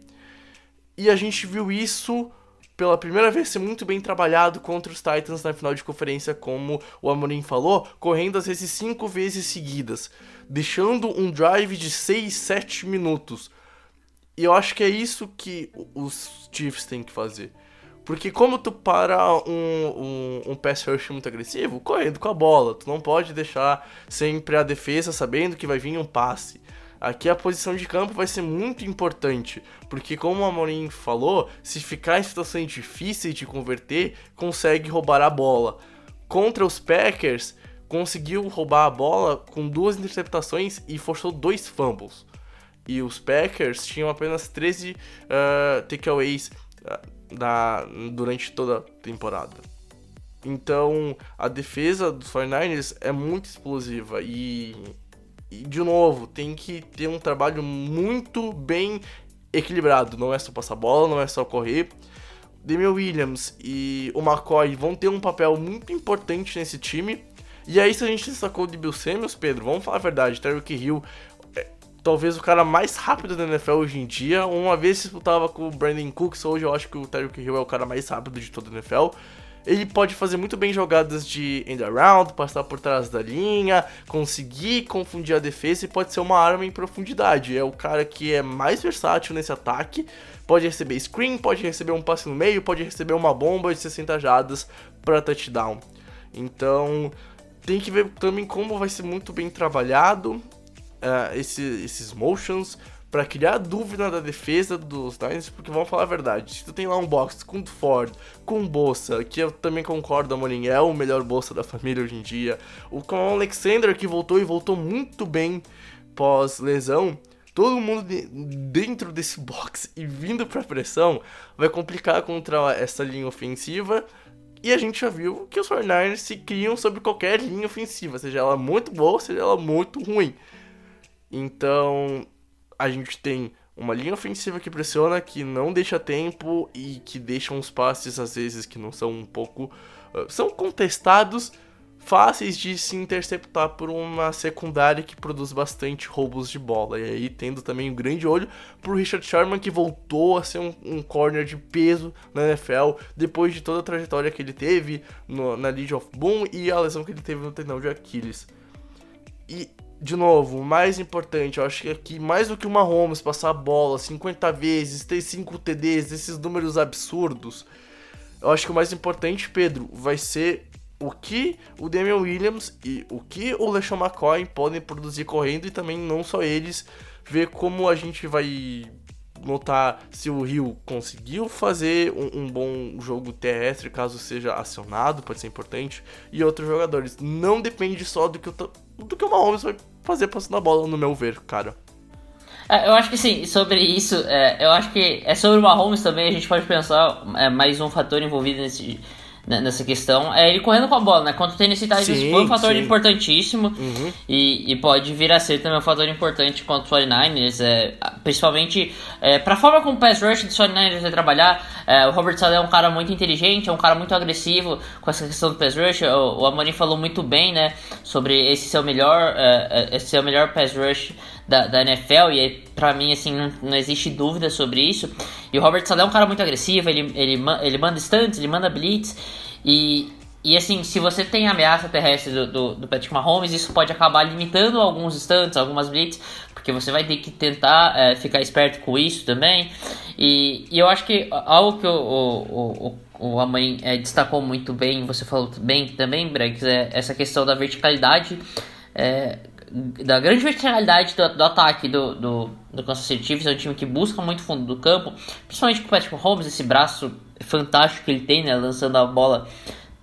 E a gente viu isso pela primeira vez ser muito bem trabalhado contra os Titans na final de conferência, como o Amorim falou, correndo às vezes cinco vezes seguidas, deixando um drive de 6, 7 minutos. E eu acho que é isso que os Chiefs têm que fazer. Porque como tu para um, um, um pass rush muito agressivo? Correndo com a bola. Tu não pode deixar sempre a defesa sabendo que vai vir um passe. Aqui a posição de campo vai ser muito importante, porque como o Amorim falou, se ficar em situações difíceis de converter, consegue roubar a bola. Contra os Packers, conseguiu roubar a bola com duas interceptações e forçou dois fumbles. E os Packers tinham apenas 13 uh, takeaways uh, da, durante toda a temporada. Então, a defesa dos 49ers é muito explosiva e, e, de novo, tem que ter um trabalho muito bem equilibrado. Não é só passar bola, não é só correr. Damian Williams e o McCoy vão ter um papel muito importante nesse time. E aí, se a gente destacou de Bill Samuels, Pedro, vamos falar a verdade, Tyreek Hill é talvez o cara mais rápido da NFL hoje em dia. Uma vez se disputava com o Brandon Cooks, hoje eu acho que o Tyreek Hill é o cara mais rápido de toda a NFL. Ele pode fazer muito bem jogadas de end around, passar por trás da linha, conseguir confundir a defesa e pode ser uma arma em profundidade. É o cara que é mais versátil nesse ataque. Pode receber screen, pode receber um passe no meio, pode receber uma bomba de 60 jadas para touchdown. Então, tem que ver também como vai ser muito bem trabalhado uh, esse, esses motions para criar dúvida da defesa dos Niners, porque vamos falar a verdade, se tu tem lá um box com Ford, com Bolsa, que eu também concordo, Amorim, é o melhor Bolsa da família hoje em dia, o com Alexander que voltou e voltou muito bem pós lesão, todo mundo de, dentro desse box e vindo para pressão vai complicar contra essa linha ofensiva e a gente já viu que os 49ers se criam sobre qualquer linha ofensiva, seja ela muito boa, seja ela muito ruim. Então, a gente tem uma linha ofensiva que pressiona, que não deixa tempo e que deixa uns passes às vezes que não são um pouco. Uh, são contestados, fáceis de se interceptar por uma secundária que produz bastante roubos de bola. E aí, tendo também um grande olho pro Richard Sherman, que voltou a ser um, um corner de peso na NFL, depois de toda a trajetória que ele teve no, na League of Boom e a lesão que ele teve no tendão de Aquiles. E, de novo, o mais importante, eu acho que aqui, mais do que uma Holmes passar a bola 50 vezes, ter 5 TDs, esses números absurdos, eu acho que o mais importante, Pedro, vai ser o que o Damian Williams e o que o LeSean McCoy podem produzir correndo e também não só eles, ver como a gente vai notar se o Rio conseguiu fazer um, um, bom jogo terrestre, caso seja acionado, pode ser importante, e outros jogadores. Não depende só do que o, do que o Mahomes vai fazer passando a bola, no meu ver, cara. É, eu acho que sim, sobre isso, é, eu acho que é sobre o Mahomes também, a gente pode pensar é, mais um fator envolvido nesse nessa questão. É ele correndo com a bola, né? Contra o Tennessee Titans foi um fator sim. importantíssimo uhum. e, e, pode vir a ser também um fator importante contra o 49ers, é, principalmente é, para a forma como o pass rush do 49ers vai trabalhar. É, o Robert Saleh é um cara muito inteligente, é um cara muito agressivo com essa questão do pass rush. O, o Amorim falou muito bem, né, sobre esse ser o melhor, é, é, esse ser o melhor pass rush da, da NFL e para mim assim não, não, existe dúvida sobre isso. E o Robert Saleh é um cara muito agressivo, ele, ele, ele manda stunts, ele manda blitz e, e assim, se você tem ameaça terrestre do, do, do Patrick Mahomes, isso pode acabar limitando alguns stunts, algumas blitz, porque você vai ter que tentar é, ficar esperto com isso também. E, e eu acho que algo que o, o, o o Amorim é, destacou muito bem, você falou bem também, Brex, é essa questão da verticalidade. É, da grande verticalidade do, do ataque do, do, do Kansas City Chiefs, é um time que busca muito fundo do campo, principalmente com o Patrick Holmes, esse braço fantástico que ele tem, né, lançando a bola,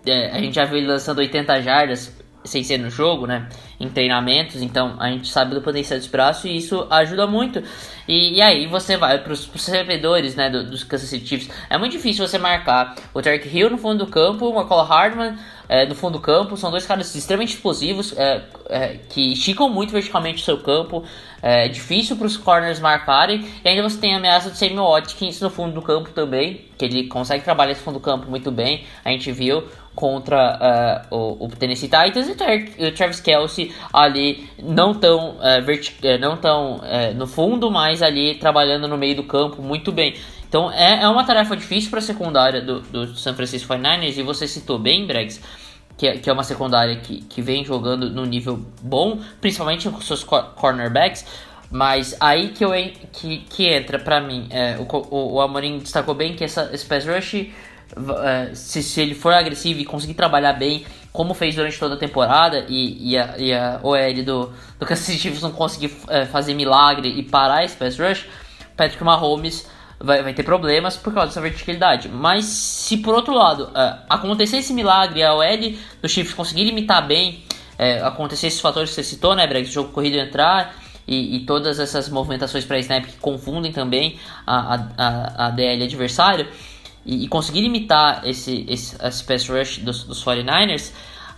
é, a gente já viu ele lançando 80 jardas sem ser no jogo, né, em treinamentos, então a gente sabe do potencial desse braço e isso ajuda muito. E, e aí você vai para os recebedores, né, do, dos Kansas City Chiefs, é muito difícil você marcar o Tarek Hill no fundo do campo, o McCall Hardman é, no fundo do campo. São dois caras extremamente explosivos é, é, que esticam muito verticalmente o seu campo. É difícil para os corners marcarem. E ainda você tem a ameaça de Samuel Watkins no fundo do campo também, que ele consegue trabalhar esse fundo do campo muito bem. A gente viu contra uh, o, o, Tennessee Titans e o Travis Kelsey ali não tão, uh, não tão uh, no fundo, mas ali trabalhando no meio do campo muito bem. Então é, é uma tarefa difícil para a secundária do, do San Francisco 49ers e você citou bem, Bregs, que é, que é uma secundária que, que vem jogando no nível bom, principalmente com seus cornerbacks. Mas aí que, eu, que, que entra pra mim, é, o, o, o Amorim destacou bem que essa, esse pass rush, é, se, se ele for agressivo e conseguir trabalhar bem, como fez durante toda a temporada, e, e, a, e a OL do, do Kansas Chiefs não conseguir é, fazer milagre e parar esse pass rush, Patrick Mahomes vai, vai ter problemas por causa dessa verticalidade. Mas se por outro lado uh, acontecer esse milagre, a OL do Chiefs conseguir limitar bem, uh, acontecer esses fatores que você citou, né, Breg? Jogo corrido entrar e, e todas essas movimentações para snap que confundem também a, a, a, DL adversário e, e conseguir limitar esse, esse, esse pass rush dos, dos 49ers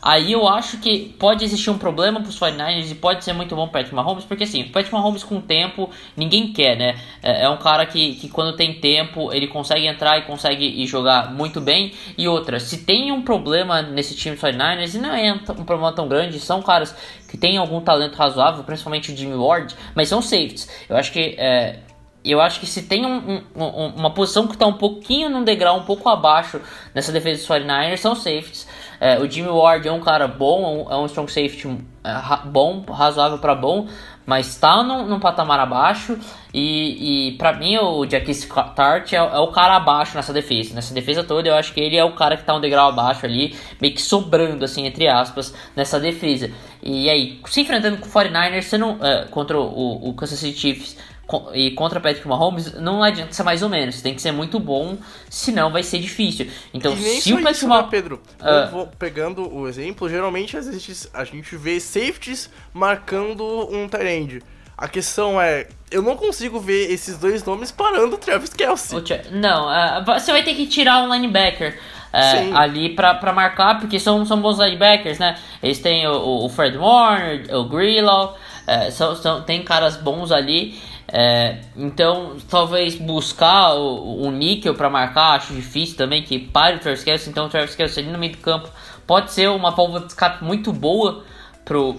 Aí eu acho que pode existir um problema para os 49ers e pode ser muito bom para Patrick Mahomes, porque assim, o Patrick Mahomes com tempo ninguém quer, né? É, é, um cara que, que quando tem tempo ele consegue entrar e consegue ir jogar muito bem. E outra, se tem um problema nesse time dos 49ers, e não é um problema tão grande, são caras que têm algum talento razoável, principalmente o Jimmy Ward, mas são safeties. Eu acho que é, eu acho que se tem um, um, uma posição que está um pouquinho num degrau um pouco abaixo nessa defesa dos 49ers são safeties. É, o Jimmy Ward é um cara bom, é um, é strong safety é, bom, razoável para bom, mas está num, num, patamar abaixo. E, e para mim o Jackie Tart é, é, o cara abaixo nessa defesa. Nessa defesa toda eu acho que ele é o cara que está um degrau abaixo ali, meio que sobrando, assim, entre aspas, nessa defesa. E aí, se enfrentando com o 49ers, você não, é, contra o, o Kansas City Chiefs e contra Patrick Mahomes, não adianta ser mais ou menos, tem que ser muito bom, senão vai ser difícil. Então, se o Patrick Mahomes. Pedro, uh, vou pegando o exemplo, geralmente vezes a gente vê safeties marcando um tight end. A questão é, eu não consigo ver esses dois nomes parando o Travis Kelsey. Não, uh, você vai ter que tirar um linebacker. Uh, ali pra, pra marcar, porque são, são bons linebackers, né? Eles têm o, o Fred Warner, o Grillo, uh, são, são, tem caras bons ali. É, então, talvez buscar o, o níquel para marcar, acho difícil também, que pare o Travis Kelce. Então, o Travis Kelce ali no meio do campo pode ser uma válvula de escape muito boa pro,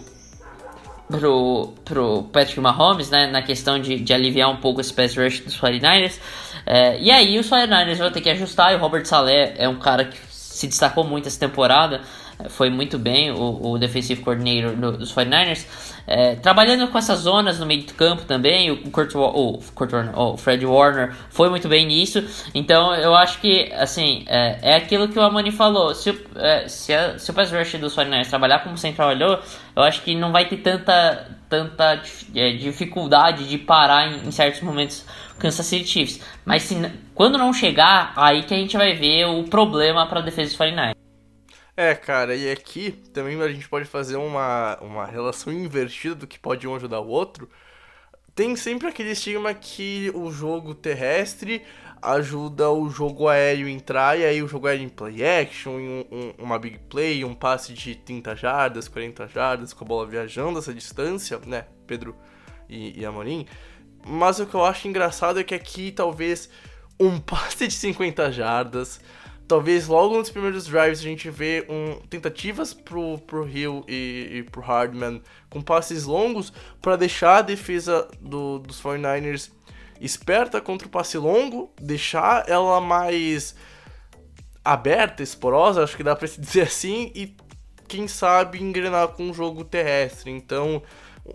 pro, pro Patrick Mahomes, né, na questão de, de aliviar um pouco esse pass rush dos 49ers. É, e aí, os 49ers vão ter que ajustar. E o Robert Saleh é um cara que se destacou muito essa temporada foi muito bem o, o defensive coordinator do, dos 49ers. É, trabalhando com essas zonas no meio do campo também, o, Kurt, o, Kurt Warner, o Fred Warner foi muito bem nisso. Então eu acho que assim é, é aquilo que o Amani falou. Se, é, se, a, se o pass rush dos 49ers trabalhar como sempre trabalhou, eu acho que não vai ter tanta, tanta é, dificuldade de parar em, em certos momentos Kansas City Chiefs. Mas se, quando não chegar, aí que a gente vai ver o problema para a defesa dos 49ers. É, cara, e aqui também a gente pode fazer uma, uma relação invertida do que pode um ajudar o outro. Tem sempre aquele estigma que o jogo terrestre ajuda o jogo aéreo a entrar, e aí o jogo aéreo em play action, um, um, uma big play, um passe de 30 jardas, 40 jardas, com a bola viajando essa distância, né, Pedro e, e Amorim. Mas o que eu acho engraçado é que aqui talvez um passe de 50 jardas talvez logo nos primeiros drives a gente vê um, tentativas pro, pro Hill e, e pro Hardman com passes longos para deixar a defesa do, dos 49ers esperta contra o passe longo, deixar ela mais aberta, esporosa, acho que dá para se dizer assim, e quem sabe engrenar com o jogo terrestre. Então,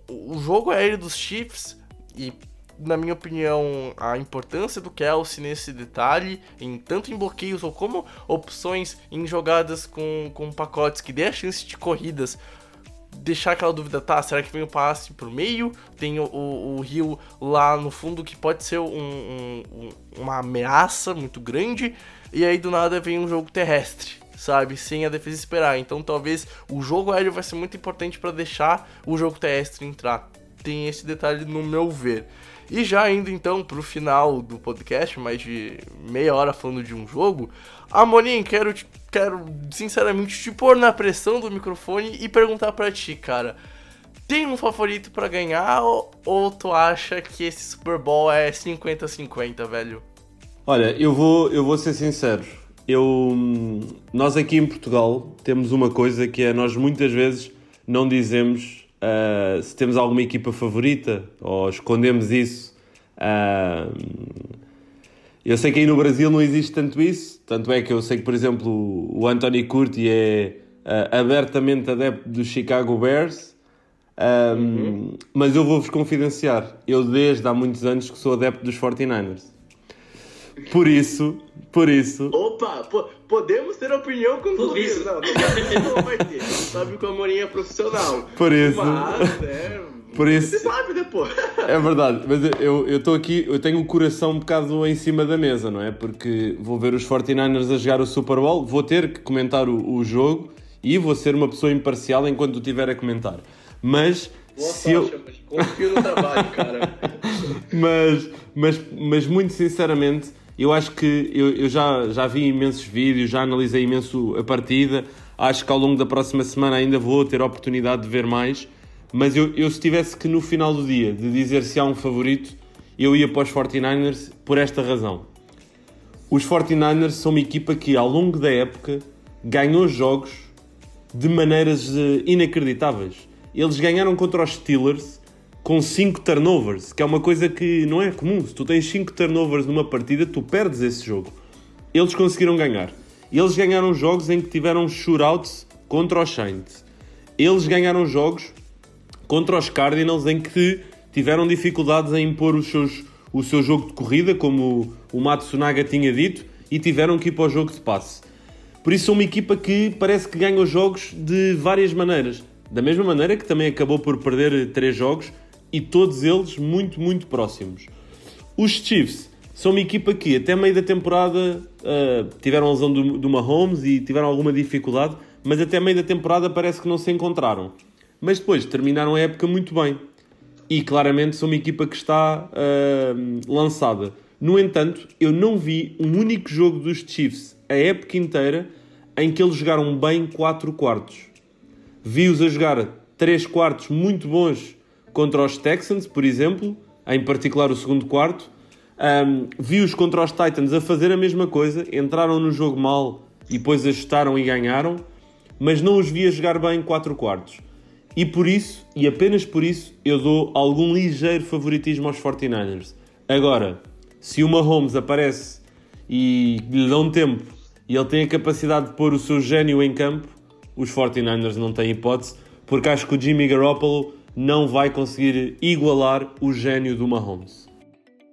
o jogo aéreo dos Chiefs e na minha opinião, a importância do Kelsey nesse detalhe, em tanto em bloqueios ou como opções em jogadas com, com pacotes que dê a chance de corridas. Deixar aquela dúvida, tá? Será que vem o passe pro meio? Tem o, o, o Rio lá no fundo que pode ser um, um, uma ameaça muito grande. E aí do nada vem um jogo terrestre sabe? Sem a defesa esperar. Então talvez o jogo aéreo vai ser muito importante para deixar o jogo terrestre entrar. Tem esse detalhe no meu ver. E já indo então pro final do podcast, mais de meia hora falando de um jogo, Amorim, quero, quero sinceramente te pôr na pressão do microfone e perguntar para ti, cara. Tem um favorito para ganhar ou, ou tu acha que esse Super Bowl é 50-50, velho? Olha, eu vou, eu vou ser sincero. Eu, nós aqui em Portugal temos uma coisa que é nós muitas vezes não dizemos uh, se temos alguma equipa favorita ou escondemos isso. Uh, eu sei que aí no Brasil não existe tanto isso, tanto é que eu sei que, por exemplo, o Anthony Curti é uh, abertamente adepto do Chicago Bears. Um, Mas eu vou-vos confidenciar, eu desde há muitos anos que sou adepto dos 49ers. Por isso, por isso, Opa, po- podemos ter opinião com tudo isso. Não, não, não vai ter. Sabe que o Amorim é profissional. Por isso. Mas, é. Por isso. Você sabe depois. É verdade, mas eu estou aqui, eu tenho o coração um bocado em cima da mesa, não é? Porque vou ver os 49ers a jogar o Super Bowl, vou ter que comentar o, o jogo e vou ser uma pessoa imparcial enquanto estiver a comentar. Mas se eu, Confio no trabalho, cara. mas, mas, mas muito sinceramente, eu acho que eu, eu já, já vi imensos vídeos, já analisei imenso a partida. Acho que ao longo da próxima semana ainda vou ter a oportunidade de ver mais. Mas eu, eu se tivesse que no final do dia de dizer se há um favorito, eu ia para os 49ers por esta razão. Os 49ers são uma equipa que ao longo da época ganhou jogos de maneiras eh, inacreditáveis. Eles ganharam contra os Steelers com 5 turnovers, que é uma coisa que não é comum. Se tu tens 5 turnovers numa partida, tu perdes esse jogo. Eles conseguiram ganhar. Eles ganharam jogos em que tiveram shootouts contra os Saints. Eles ganharam jogos contra os Cardinals em que tiveram dificuldades em impor os seus, o seu jogo de corrida, como o, Matsunaga tinha dito, e tiveram que ir para o jogo de passe. Por isso, são uma equipa que parece que ganha os jogos de várias maneiras. Da mesma maneira que também acabou por perder três jogos e todos eles muito, muito próximos. Os Chiefs são uma equipa que até meio da temporada ah, tiveram a lesão do, do Mahomes e tiveram alguma dificuldade, mas até meio da temporada parece que não se encontraram. Mas depois terminaram a época muito bem. E claramente são uma equipa que está ah, lançada. No entanto, eu não vi um único jogo dos Chiefs a época inteira em que eles jogaram bem 4 quartos. Vi-os a jogar 3 quartos muito bons contra os Texans, por exemplo, em particular o segundo quarto. Um, Vi-os contra os Titans a fazer a mesma coisa, entraram no jogo mal e depois ajustaram e ganharam, mas não os vi a jogar bem 4 quartos. E por isso, e apenas por isso, eu dou algum ligeiro favoritismo aos 49ers. Agora, se o Mahomes aparece e lhe dão tempo e ele tem a capacidade de pôr o seu gênio em campo, os 49ers não têm hipótese, porque acho que o Jimmy Garoppolo não vai conseguir igualar o gênio do Mahomes.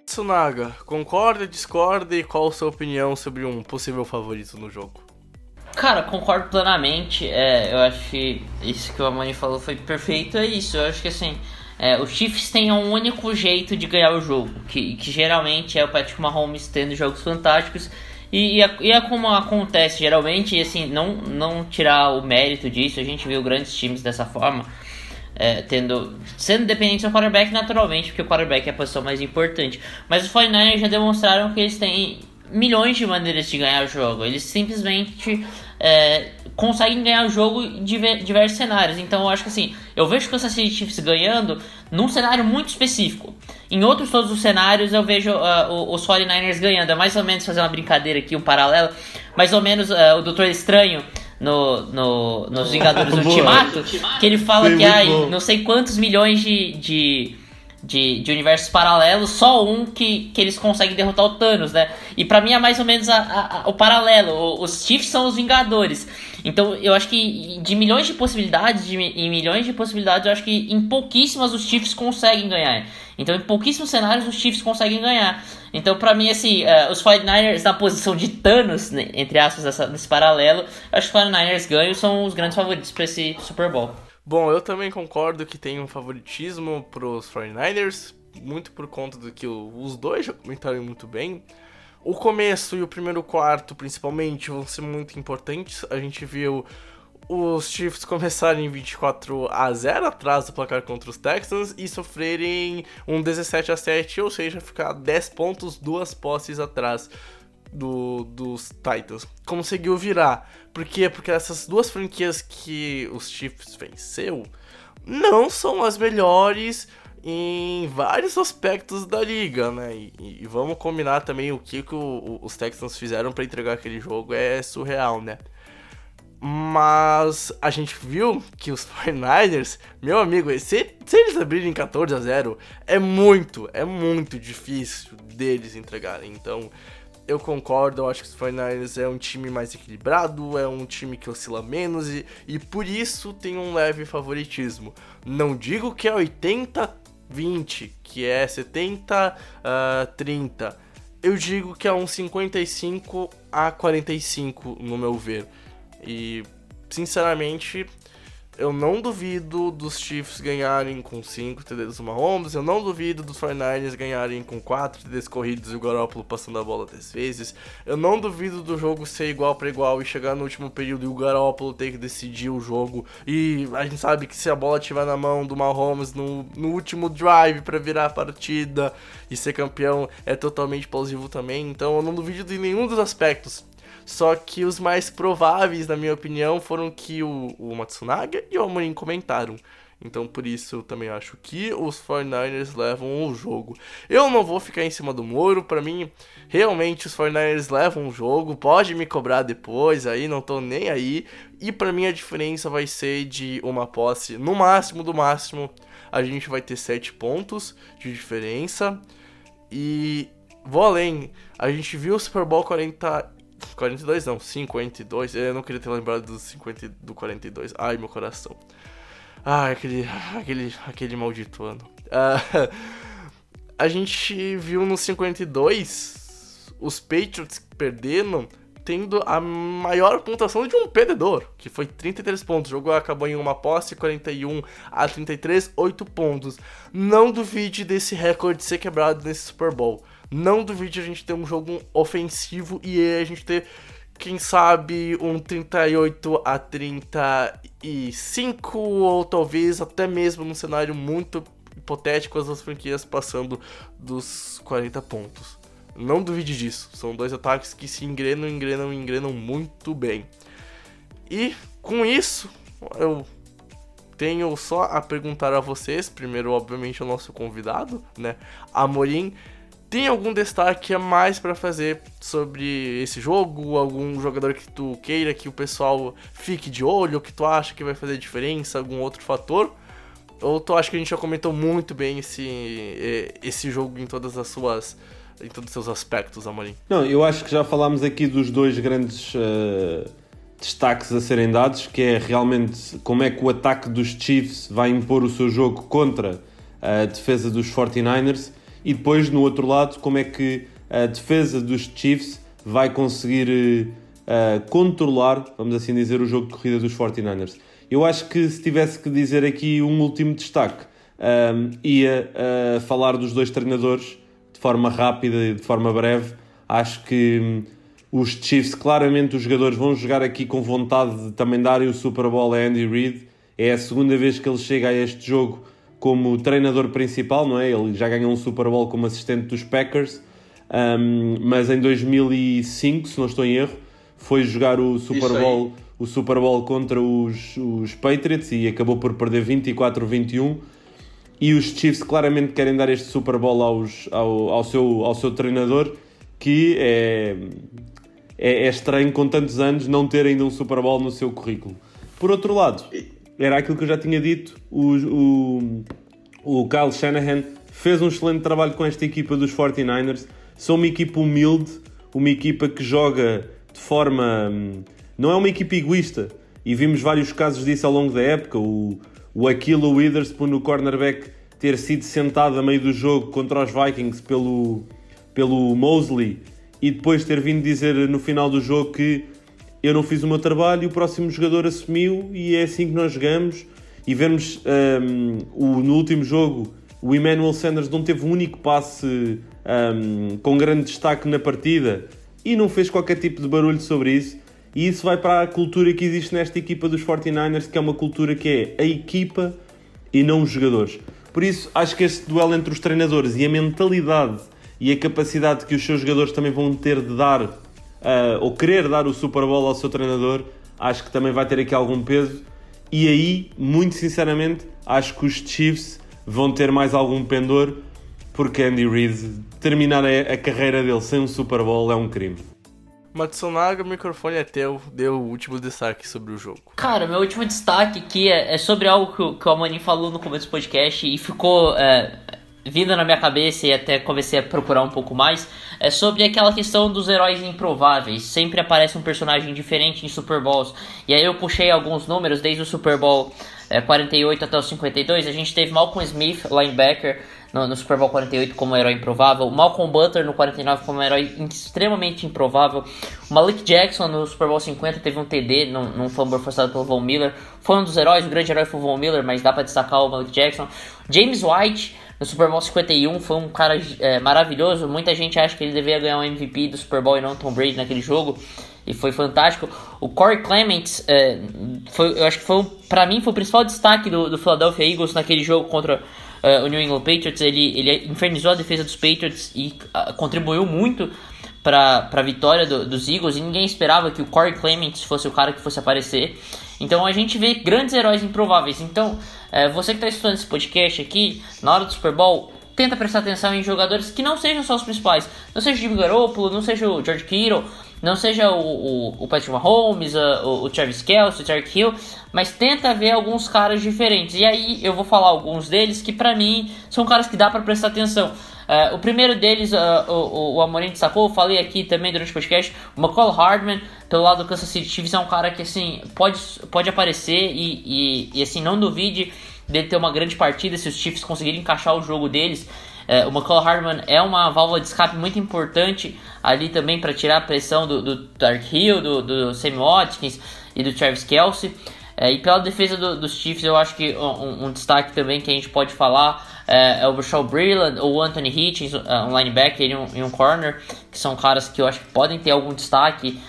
Tsunaga, concorda, discorda e qual a sua opinião sobre um possível favorito no jogo? Cara, concordo plenamente. É, eu acho que isso que o Amani falou foi perfeito. É isso. Eu acho que assim, é, os Chiefs têm um único jeito de ganhar o jogo, que, que geralmente é o Patrick Mahomes tendo jogos fantásticos. E, e, é, e é como acontece geralmente, e assim, não, não tirar o mérito disso, a gente viu grandes times dessa forma, é, tendo, sendo dependentes do quarterback naturalmente, porque o quarterback é a posição mais importante. Mas os 49ers já demonstraram que eles têm milhões de maneiras de ganhar o jogo. Eles simplesmente é, conseguem ganhar o jogo em diver- diversos cenários. Então eu acho que assim, eu vejo o Kansas City Chiefs ganhando num cenário muito específico. Em outros todos os cenários eu vejo o- os 49ers ganhando. É mais ou menos fazer uma brincadeira aqui, um paralelo. Mais ou menos ah, o Doutor Estranho no, no, nos Vingadores. Ultimato, que ele fala Sim, que ai, bom. não sei quantos milhões de, de, de, de universos paralelos, só um que, que eles conseguem derrotar o Thanos, né? E pra mim é mais ou menos a- a- a- o paralelo. O- Os Chiefs são os Vingadores. Então eu acho que de milhões de possibilidades, de, em milhões de possibilidades, eu acho que em pouquíssimas os Chiefs conseguem ganhar. Então em pouquíssimos cenários os Chiefs conseguem ganhar. Então pra mim, assim, eh, os 49ers na posição de Thanos, né, entre aspas, nesse paralelo, acho que os 49ers ganham são os grandes favoritos pra esse Super Bowl. Bom, eu também concordo que tem um favoritismo pros 49ers, muito por conta do que os dois já comentaram muito bem. O começo e o primeiro quarto, principalmente, vão ser muito importantes. A gente viu os Chiefs começarem 24 a 0 atrás do placar contra os Texans e sofrerem um 17 a 7, ou seja, ficar 10 pontos, duas posses atrás do, dos Titans. Conseguiu virar. Por quê? Porque essas duas franquias que os Chiefs venceu não são as melhores em vários aspectos da liga, né? E, e- vamos combinar também o que, que o- o- os Texans fizeram pra entregar aquele jogo é surreal, né? Mas a gente viu que os 49ers, meu amigo, se, se eles abrirem 14 a 0, é muito, é muito difícil deles entregarem. Então, eu concordo, eu acho que os 49ers é um time mais equilibrado, é um time que oscila menos e, e por isso tem um leve favoritismo. Não digo que é 80-20, que é 70-30. Uh, eu digo que é um 55 a 45, no meu ver. E, sinceramente, eu não duvido dos Chiefs ganharem com 5 TDs do Mahomes, eu não duvido dos 49ers ganharem com 4 TDs corridos e o Garoppolo passando a bola 10 vezes. Eu não duvido do jogo ser igual para igual e chegar no último período e o Garoppolo ter que decidir o jogo. E a gente sabe que se a bola estiver na mão do Mahomes no, no último drive para virar a partida e ser campeão é totalmente plausível também. Então eu não duvido de nenhum dos aspectos. Só que os mais prováveis, na minha opinião, foram que o, o Matsunaga e o Amorim comentaram. Então, por isso, eu também acho que os 49ers levam o jogo. Eu não vou ficar em cima do muro. Para mim, realmente, os 49ers levam o jogo. Pode me cobrar depois, aí não tô nem aí. E para mim, a diferença vai ser de uma posse, no máximo, do máximo, a gente vai ter 7 pontos de diferença. E vou além. A gente viu o Super Bowl 40 42 não, 52. Eu não queria ter lembrado do 50 do 42. Ai, meu coração. Ai, aquele aquele aquele maldito ano. Uh, a gente viu no 52 os Patriots perdendo tendo a maior pontuação de um perdedor, que foi 33 pontos. O jogo acabou em uma posse, 41 a 33, 8 pontos. Não duvide desse recorde ser quebrado nesse Super Bowl. Não duvide a gente ter um jogo ofensivo e a gente ter, quem sabe, um 38 a 35, ou talvez até mesmo num cenário muito hipotético, as duas franquias passando dos 40 pontos. Não duvide disso. São dois ataques que se engrenam, engrenam, engrenam muito bem. E com isso, eu tenho só a perguntar a vocês, primeiro, obviamente, o nosso convidado, né? Amorim tem algum destaque a mais para fazer sobre esse jogo? Algum jogador que tu queira que o pessoal fique de olho, que tu acha que vai fazer diferença, algum outro fator? Ou tu acha que a gente já comentou muito bem esse, esse jogo em todas as suas em todos os seus aspectos, Amorim? Não, eu acho que já falámos aqui dos dois grandes uh, destaques a serem dados, que é realmente como é que o ataque dos Chiefs vai impor o seu jogo contra a defesa dos 49ers e depois, no outro lado, como é que a defesa dos Chiefs vai conseguir uh, controlar, vamos assim dizer, o jogo de corrida dos 49ers. Eu acho que se tivesse que dizer aqui um último destaque, um, ehm, ia uh, falar dos dois treinadores de forma rápida e de forma breve. Acho que um, os Chiefs, claramente, os jogadores vão jogar aqui com vontade de também darem o Super Bowl a Andy Reid. É a segunda vez que ele chega a este jogo como treinador principal, não é? Ele já ganhou um Super Bowl como assistente dos Packers, um, mas em 2005, se não estou em erro, foi jogar o Super Bowl, o Super Bowl contra os, os Patriots e acabou por perder 24-21. E os Chiefs claramente querem dar este Super Bowl aos, ao, ao, seu, ao seu treinador, que é, é, é estranho com tantos anos não ter ainda um Super Bowl no seu currículo. Por outro lado, era aquilo que eu já tinha dito. O, o, o Kyle Shanahan fez um excelente trabalho com esta equipa dos 49ers. São uma equipa humilde, uma equipa que joga de forma. Não é uma equipa egoísta. E vimos vários casos disso ao longo da época. O, o Aquilo Witherspoon, no cornerback, ter sido sentado a meio do jogo contra os Vikings pelo, pelo Mosley e depois ter vindo dizer no final do jogo que eu não fiz o meu trabalho o próximo jogador assumiu e é assim que nós jogamos. E vemos um, o, no último jogo o Emmanuel Sanders não teve um único passe um, com grande destaque na partida e não fez qualquer tipo de barulho sobre isso. E isso vai para a cultura que existe nesta equipa dos 49ers, que é uma cultura que é a equipa e não os jogadores. Por isso, acho que este duelo entre os treinadores e a mentalidade e a capacidade que os seus jogadores também vão ter de dar uh, ou querer dar o Super Bowl ao seu treinador, acho que também vai ter aqui algum peso. E aí, muito sinceramente, acho que os Chiefs vão ter mais algum pendor, porque Andy Reid terminar a, a carreira dele sem um Super Bowl é um crime. Matsunaga, o microfone é teu, deu o último destaque sobre o jogo. Cara, meu último destaque aqui é, é sobre algo que, que o Amanin falou no começo do podcast e ficou. É, vindo na minha cabeça e até comecei a procurar um pouco mais é sobre aquela questão dos heróis improváveis. Sempre aparece um personagem diferente em Super Bowls. E aí eu puxei alguns números desde o Super Bowl é, 48 até o 52. A gente teve Malcolm Smith, linebacker, no, no, Super Bowl 48 como herói improvável, Malcolm Butler no 49 como herói extremamente improvável, o Malik Jackson no Super Bowl 50 teve um TD num, num fumble forçado pelo Von Miller, foi um dos heróis, o grande herói foi o Von Miller, mas dá para destacar o Malik Jackson, James White no Super Bowl 51 foi um cara é, maravilhoso, muita gente acha que ele deveria ganhar o um MVP do Super Bowl e não Tom Brady naquele jogo, e foi fantástico. O Corey Clements, é, foi, eu acho que foi, para mim, foi o principal destaque do, do Philadelphia Eagles naquele jogo contra uh, o New England Patriots, ele, ele infernizou a defesa dos Patriots e uh, contribuiu muito para a vitória do, dos Eagles e ninguém esperava que o Corey Clements fosse o cara que fosse aparecer. Então a gente vê grandes heróis improváveis. Então, uh, você que está estudando esse podcast aqui, na hora do Super Bowl, tenta prestar atenção em jogadores que não sejam só os principais. Não seja o Jimmy Garoppolo, não seja o George Kittle, não seja o, o, o Patrick Mahomes, o, o Travis Kelce, o Tarek Hill, mas tenta ver alguns caras diferentes. E aí eu vou falar alguns deles que para mim são caras que dá para prestar atenção. Uh, o primeiro deles, uh, o, o Amorim destacou, eu falei aqui também durante o podcast, o McCall Hardman, pelo lado do Kansas City Chiefs, é um cara que assim, pode, pode aparecer e, e, e assim, não duvide dele ter uma grande partida se os Chiefs conseguirem encaixar o jogo deles. É, o McCall Hardman é uma válvula de escape muito importante ali também para tirar a pressão do, do Dark Hill, do, do Sammy Watkins e do Travis Kelsey. É, e pela defesa do, dos Chiefs, eu acho que um, um, destaque também que a gente pode falar é, é o Bruchal Breland ou o Anthony Hitchens, um linebacker e um, e um corner, que são caras que eu acho que podem ter algum destaque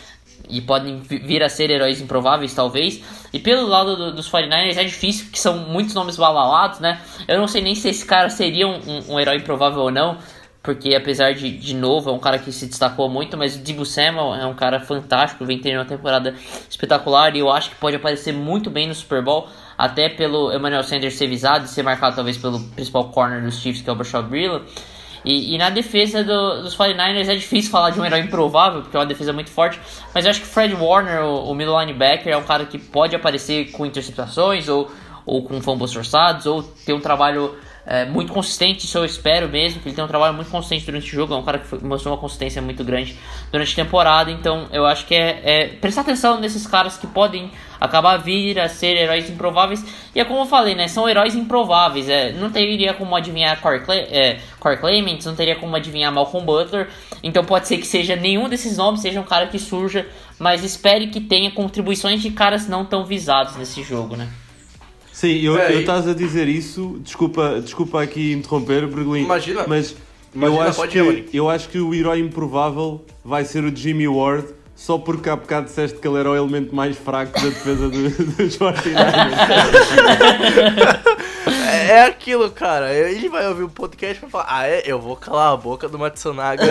e podem vir a ser heróis improváveis, talvez. E pelo lado do, dos 49ers é difícil, porque são muitos nomes balalados, né? Eu não sei nem se esse cara seria um, um, um herói improvável ou não, porque apesar de, de novo, é um cara que se destacou muito, mas o Dibu Samuel é um cara fantástico, vem tendo uma temporada espetacular e eu acho que pode aparecer muito bem no Super Bowl, até pelo Emmanuel Sanders ser visado e ser marcado talvez pelo principal corner dos Chiefs, que é o Brashad Breeland. E, e, na defesa do, dos 49ers é difícil falar de um herói improvável, porque é uma defesa muito forte, mas eu acho que Fred Warner, o, o middle linebacker, é um cara que pode aparecer com interceptações ou, ou com fumbles forçados, ou ter um trabalho é, muito consistente, isso eu espero mesmo, que ele tenha um trabalho muito consistente durante o jogo, é um cara que foi, mostrou uma consistência muito grande durante a temporada, então eu acho que é, é prestar atenção nesses caras que podem acabar vir a ser heróis improváveis, e é como eu falei, né, são heróis improváveis, é, não teria como adivinhar Corey, Cle é, não teria como adivinhar Malcolm Butler, então pode ser que seja nenhum desses nomes, seja um cara que surja, mas espere que tenha contribuições de caras não tão visados nesse jogo, né. Sim, eu, eu estás a dizer isso, desculpa, desculpa aqui interromper, Bergolim. Imagina. Mas Imagina, eu, acho que, ir, eu acho que o herói improvável vai ser o Jimmy Ward, só porque há bocado disseste que ele era o elemento mais fraco da defesa do, dos 49 é, é aquilo, cara. Ele vai ouvir o podcast e falar: Ah, é? Eu vou calar a boca do Matsunaga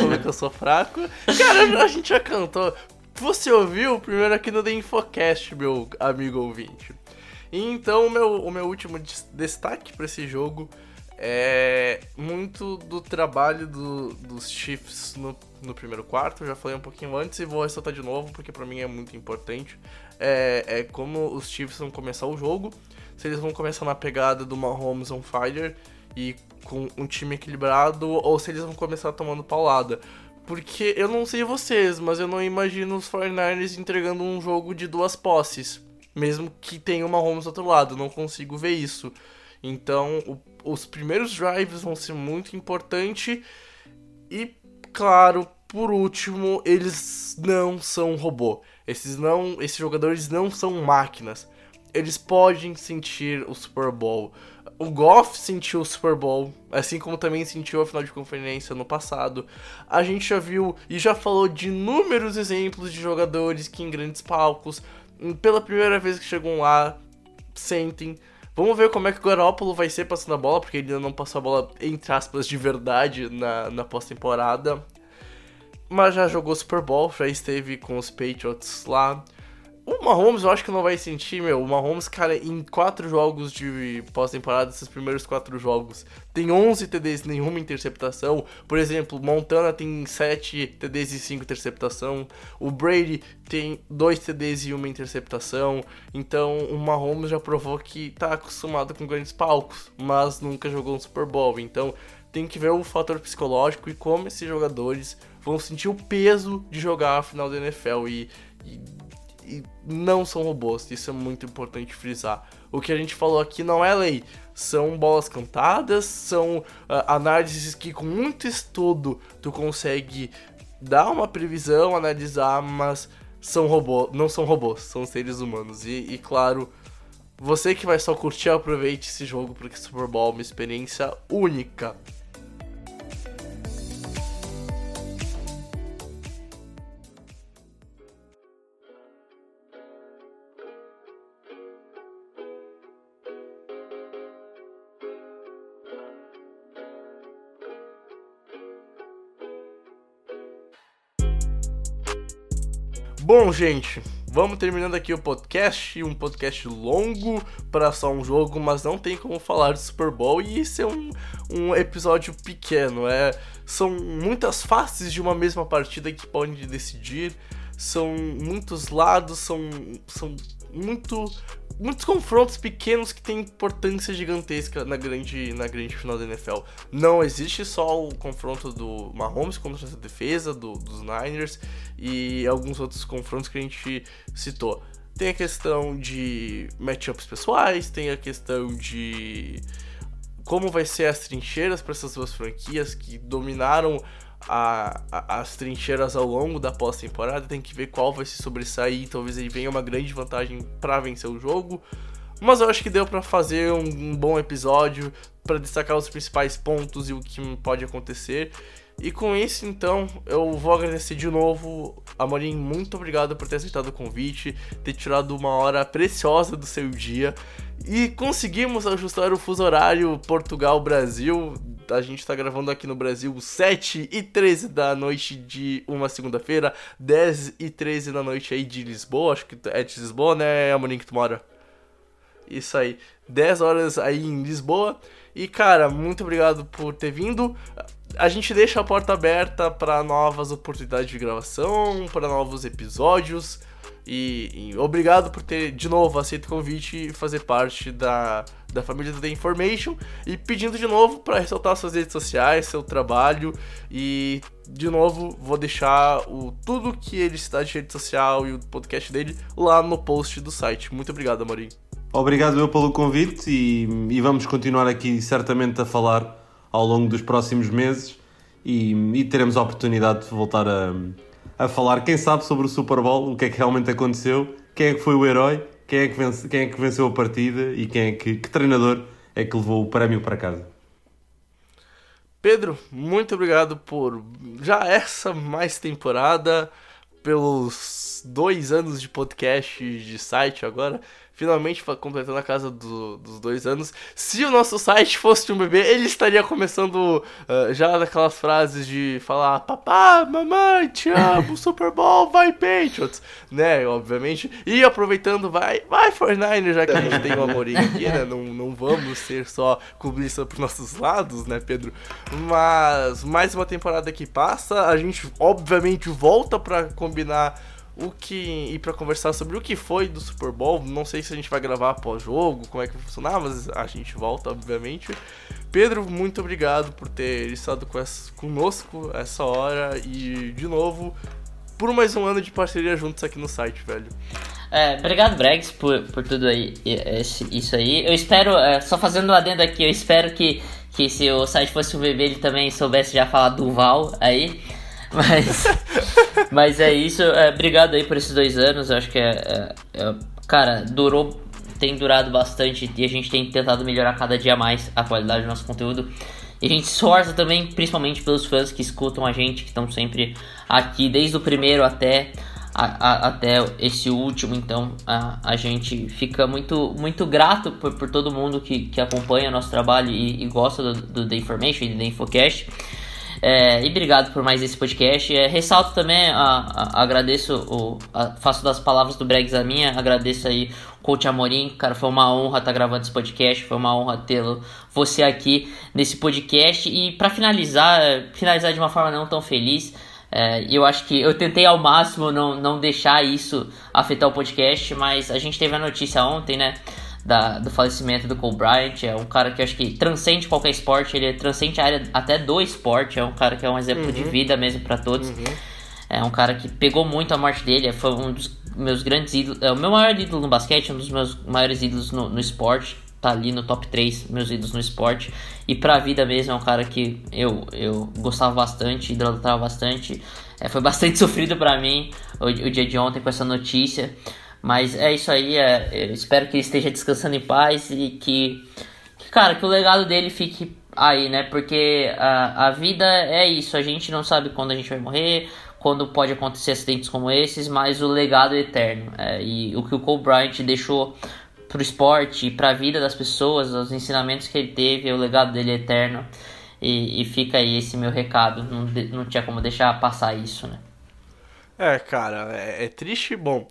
porque eu sou fraco. Cara, a gente já cantou. Você ouviu primeiro aqui no The Infocast, meu amigo ouvinte. Então o meu, o meu último destaque para esse jogo é muito do trabalho do, dos Chiefs no, no primeiro quarto. Já falei um pouquinho antes e vou ressaltar de novo porque para mim é muito importante. É, é como os Chiefs vão começar o jogo. Se eles vão começar na pegada do Mahomes on fire e com um time equilibrado ou se eles vão começar tomando paulada. Porque eu não sei vocês, mas eu não imagino os 49ers entregando um jogo de duas posses mesmo que tenha uma Mahomes do outro lado, não consigo ver isso. Então, o, os primeiros drives vão ser muito importantes e, claro, por último, eles não são robô. Esses não, esses jogadores não são máquinas. Eles podem sentir o Super Bowl. O Goff sentiu o Super Bowl, assim como também sentiu a final de conferência no passado. A gente já viu e já falou de inúmeros exemplos de jogadores que em grandes palcos pela primeira vez que chegam lá, sentem. Vamos ver como é que o Garoppolo vai ser passando a bola, porque ele ainda não passou a bola, entre aspas, de verdade na, na pós-temporada. Mas já jogou Super Bowl, já esteve com os Patriots lá. O Mahomes eu acho que não vai sentir, meu. O Mahomes, cara, em quatro jogos de pós-temporada, esses primeiros quatro jogos, tem 11 TDs, nenhuma interceptação. Por exemplo, Montana tem 7 TDs e 5 interceptação. O Brady tem 2 TDs e uma interceptação. Então, o Mahomes já provou que tá acostumado com grandes palcos, mas nunca jogou um Super Bowl. Então, tem que ver o fator psicológico e como esses jogadores vão sentir o peso de jogar a final da NFL. E, e e não são robôs, isso é muito importante frisar. O que a gente falou aqui não é lei, são bolas cantadas, são uh, análises que com muito estudo tu consegue dar uma previsão, analisar, mas são robôs, não são robôs, são seres humanos. E, e claro, você que vai só curtir, aproveite esse jogo porque Super Bowl é uma experiência única. Bom, gente, vamos terminando aqui o podcast, um podcast longo para só um jogo, mas não tem como falar de Super Bowl e isso é um, um episódio pequeno. É, são muitas faces de uma mesma partida que podem decidir, são muitos lados, são, são muito muitos confrontos pequenos que têm importância gigantesca na grande, na grande final da NFL. Não existe só o confronto do Mahomes contra a defesa do, dos Niners e alguns outros confrontos que a gente citou. Tem a questão de matchups pessoais, tem a questão de como vai ser as trincheiras para essas duas franquias que dominaram a, a, as trincheiras ao longo da pós-temporada, tem que ver qual vai se sobressair, talvez ele venha uma grande vantagem para vencer o jogo. Mas eu acho que deu para fazer um, um, bom episódio para destacar os principais pontos e o que pode acontecer. E com isso, então, eu vou agradecer de novo. Amorim, muito obrigado por ter aceitado o convite, ter tirado uma hora preciosa do seu dia. E conseguimos ajustar o fuso horário Portugal-Brasil a gente tá gravando aqui no Brasil 7 e 13 da noite de uma segunda-feira, 10 e 13 da noite aí de Lisboa, acho que é de Lisboa, né, Amorim, que tu mora? Isso aí, 10 horas aí em Lisboa. E cara, muito obrigado por ter vindo. A gente deixa a porta aberta para novas oportunidades de gravação, para novos episódios. E, e, obrigado por ter de novo aceito o convite e fazer parte da, da família do The Information. E pedindo de novo para ressaltar suas redes sociais, seu trabalho. E de novo vou deixar o, tudo que ele está de rede social e o podcast dele lá no post do site. Muito obrigado, Amorim. Obrigado eu pelo convite e, e vamos continuar aqui certamente a falar ao longo dos próximos meses e, e teremos a oportunidade de voltar a a falar, quem sabe, sobre o Super Bowl, o que é que realmente aconteceu, quem é que foi o herói, quem é que, vence, quem é que venceu a partida e quem é que, que treinador é que levou o prémio para casa. Pedro, muito obrigado por já essa mais temporada, pelos dois anos de podcast de site agora finalmente completando a casa do, dos dois anos. Se o nosso site fosse um bebê, ele estaria começando uh, já daquelas frases de falar: Papá, mamãe, te amo, Super Bowl, vai Patriots, né? Obviamente. E aproveitando, vai, vai 49 já que a gente tem o Amorim aqui, né? Não, não vamos ser só clubistas pros nossos lados, né, Pedro? Mas mais uma temporada que passa, a gente obviamente volta para combinar o que e para conversar sobre o que foi do Super Bowl. Não sei se a gente vai gravar após jogo, como é que vai funcionar, mas a gente volta, obviamente. Pedro, muito obrigado por ter estado com essa, conosco essa hora e de novo por mais um ano de parceria juntos aqui no site, velho. É, obrigado, Bregs, por, por tudo aí, esse, isso aí. Eu espero, é, só fazendo um adendo aqui, eu espero que, que se o site fosse o bebê, ele também soubesse já falar do Val aí. Mas, mas é isso. É, obrigado aí por esses dois anos. Eu acho que é, é, é, Cara, durou. Tem durado bastante e a gente tem tentado melhorar cada dia mais a qualidade do nosso conteúdo. E a gente esforça também, principalmente pelos fãs que escutam a gente, que estão sempre aqui, desde o primeiro até, a, a, até esse último. Então a, a gente fica muito, muito grato por, por todo mundo que, que acompanha nosso trabalho e, e gosta do, do The Information e do The Infocast. É, e obrigado por mais esse podcast. É, ressalto também, a, a, agradeço, o, a, faço das palavras do Bregs a minha, agradeço aí o Coach Amorim, cara, foi uma honra estar gravando esse podcast, foi uma honra tê-lo, você aqui nesse podcast. E para finalizar, finalizar de uma forma não tão feliz, é, eu acho que eu tentei ao máximo não, não deixar isso afetar o podcast, mas a gente teve a notícia ontem, né? Da, do falecimento do Cole Bryant. É um cara que acho que transcende qualquer esporte, ele transcende a área até do esporte. É um cara que é um exemplo uhum. de vida mesmo para todos. Uhum. É um cara que pegou muito a morte dele, foi um dos meus grandes ídolos, é o meu maior ídolo no basquete, um dos meus maiores ídolos no, no esporte. Tá ali no top 3, meus ídolos no esporte. E pra vida mesmo, é um cara que eu, eu gostava bastante, idolatrava bastante. É, foi bastante sofrido para mim o, o dia de ontem com essa notícia. Mas é isso aí, é, espero que ele esteja descansando em paz e que, que, cara, que o legado dele fique aí, né? Porque a, a vida é isso, a gente não sabe quando a gente vai morrer, quando pode acontecer acidentes como esses, mas o legado é eterno. É, e o que o Cole Bryant deixou pro esporte e pra vida das pessoas, os ensinamentos que ele teve, o legado dele é eterno. E, e fica aí esse meu recado, não, não tinha como deixar passar isso, né? É, cara, é, é triste, bom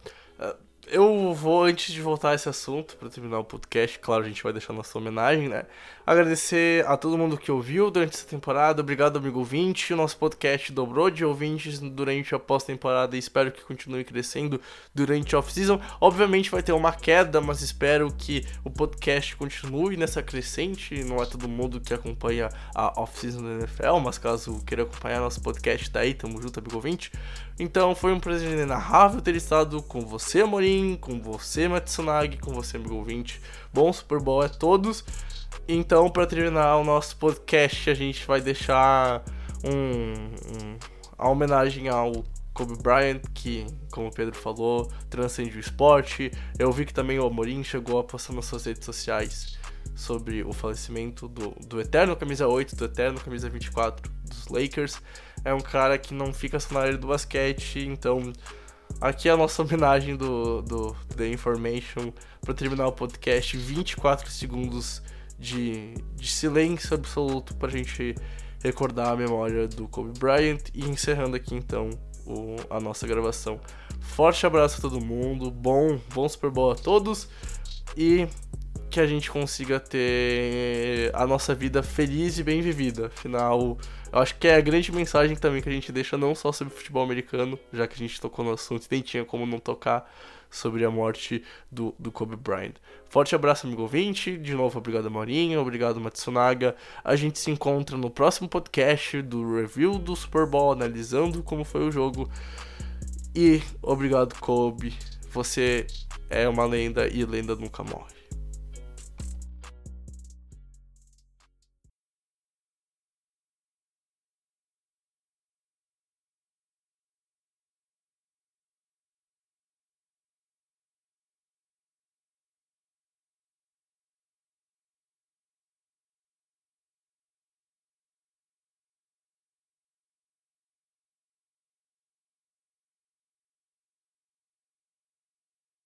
eu vou, antes de voltar a esse assunto, para terminar o podcast, claro, a gente vai deixar nossa homenagem, né? Agradecer a todo mundo que ouviu durante essa temporada. Obrigado, amigo ouvinte. O nosso podcast dobrou de ouvintes durante a pós-temporada e espero que continue crescendo durante a off-season. Obviamente vai ter uma queda, mas espero que o podcast continue nessa crescente. Não é todo mundo que acompanha a off-season da NFL, mas caso queira acompanhar nosso podcast, tá aí, tamo junto, amigo ouvinte. Então foi um prazer inenarrável ter estado com você, Amorim, com você, Matsunagi, com você, amigo ouvinte. Bom Super Bowl a todos. Então, para terminar o nosso podcast, a gente vai deixar um, um, homenagem ao Kobe Bryant, que, como o Pedro falou, transcende o esporte. Eu vi que também o Amorim chegou a postar nas suas redes sociais sobre o falecimento do, do Eterno Camisa 8, do Eterno Camisa 24 dos Lakers. É um cara que não fica só na área do basquete, então aqui é a nossa homenagem do, do The Information para terminar o podcast 24 segundos de, de silêncio absoluto para a gente recordar a memória do Kobe Bryant e encerrando aqui então o, a nossa gravação. Forte abraço a todo mundo, bom, bom Super Bowl a todos e que a gente consiga ter a nossa vida feliz e bem vivida. Afinal, eu acho que é a grande mensagem também que a gente deixa não só sobre futebol americano, já que a gente tocou no assunto, nem tinha como não tocar sobre a morte do, do Kobe Bryant. Forte abraço, amigo ouvinte. De novo, obrigado, Maurinho. Obrigado, Matsunaga. A gente se encontra no próximo podcast do review do Super Bowl, analisando como foi o jogo. E obrigado, Kobe. Você é uma lenda e lenda nunca morre.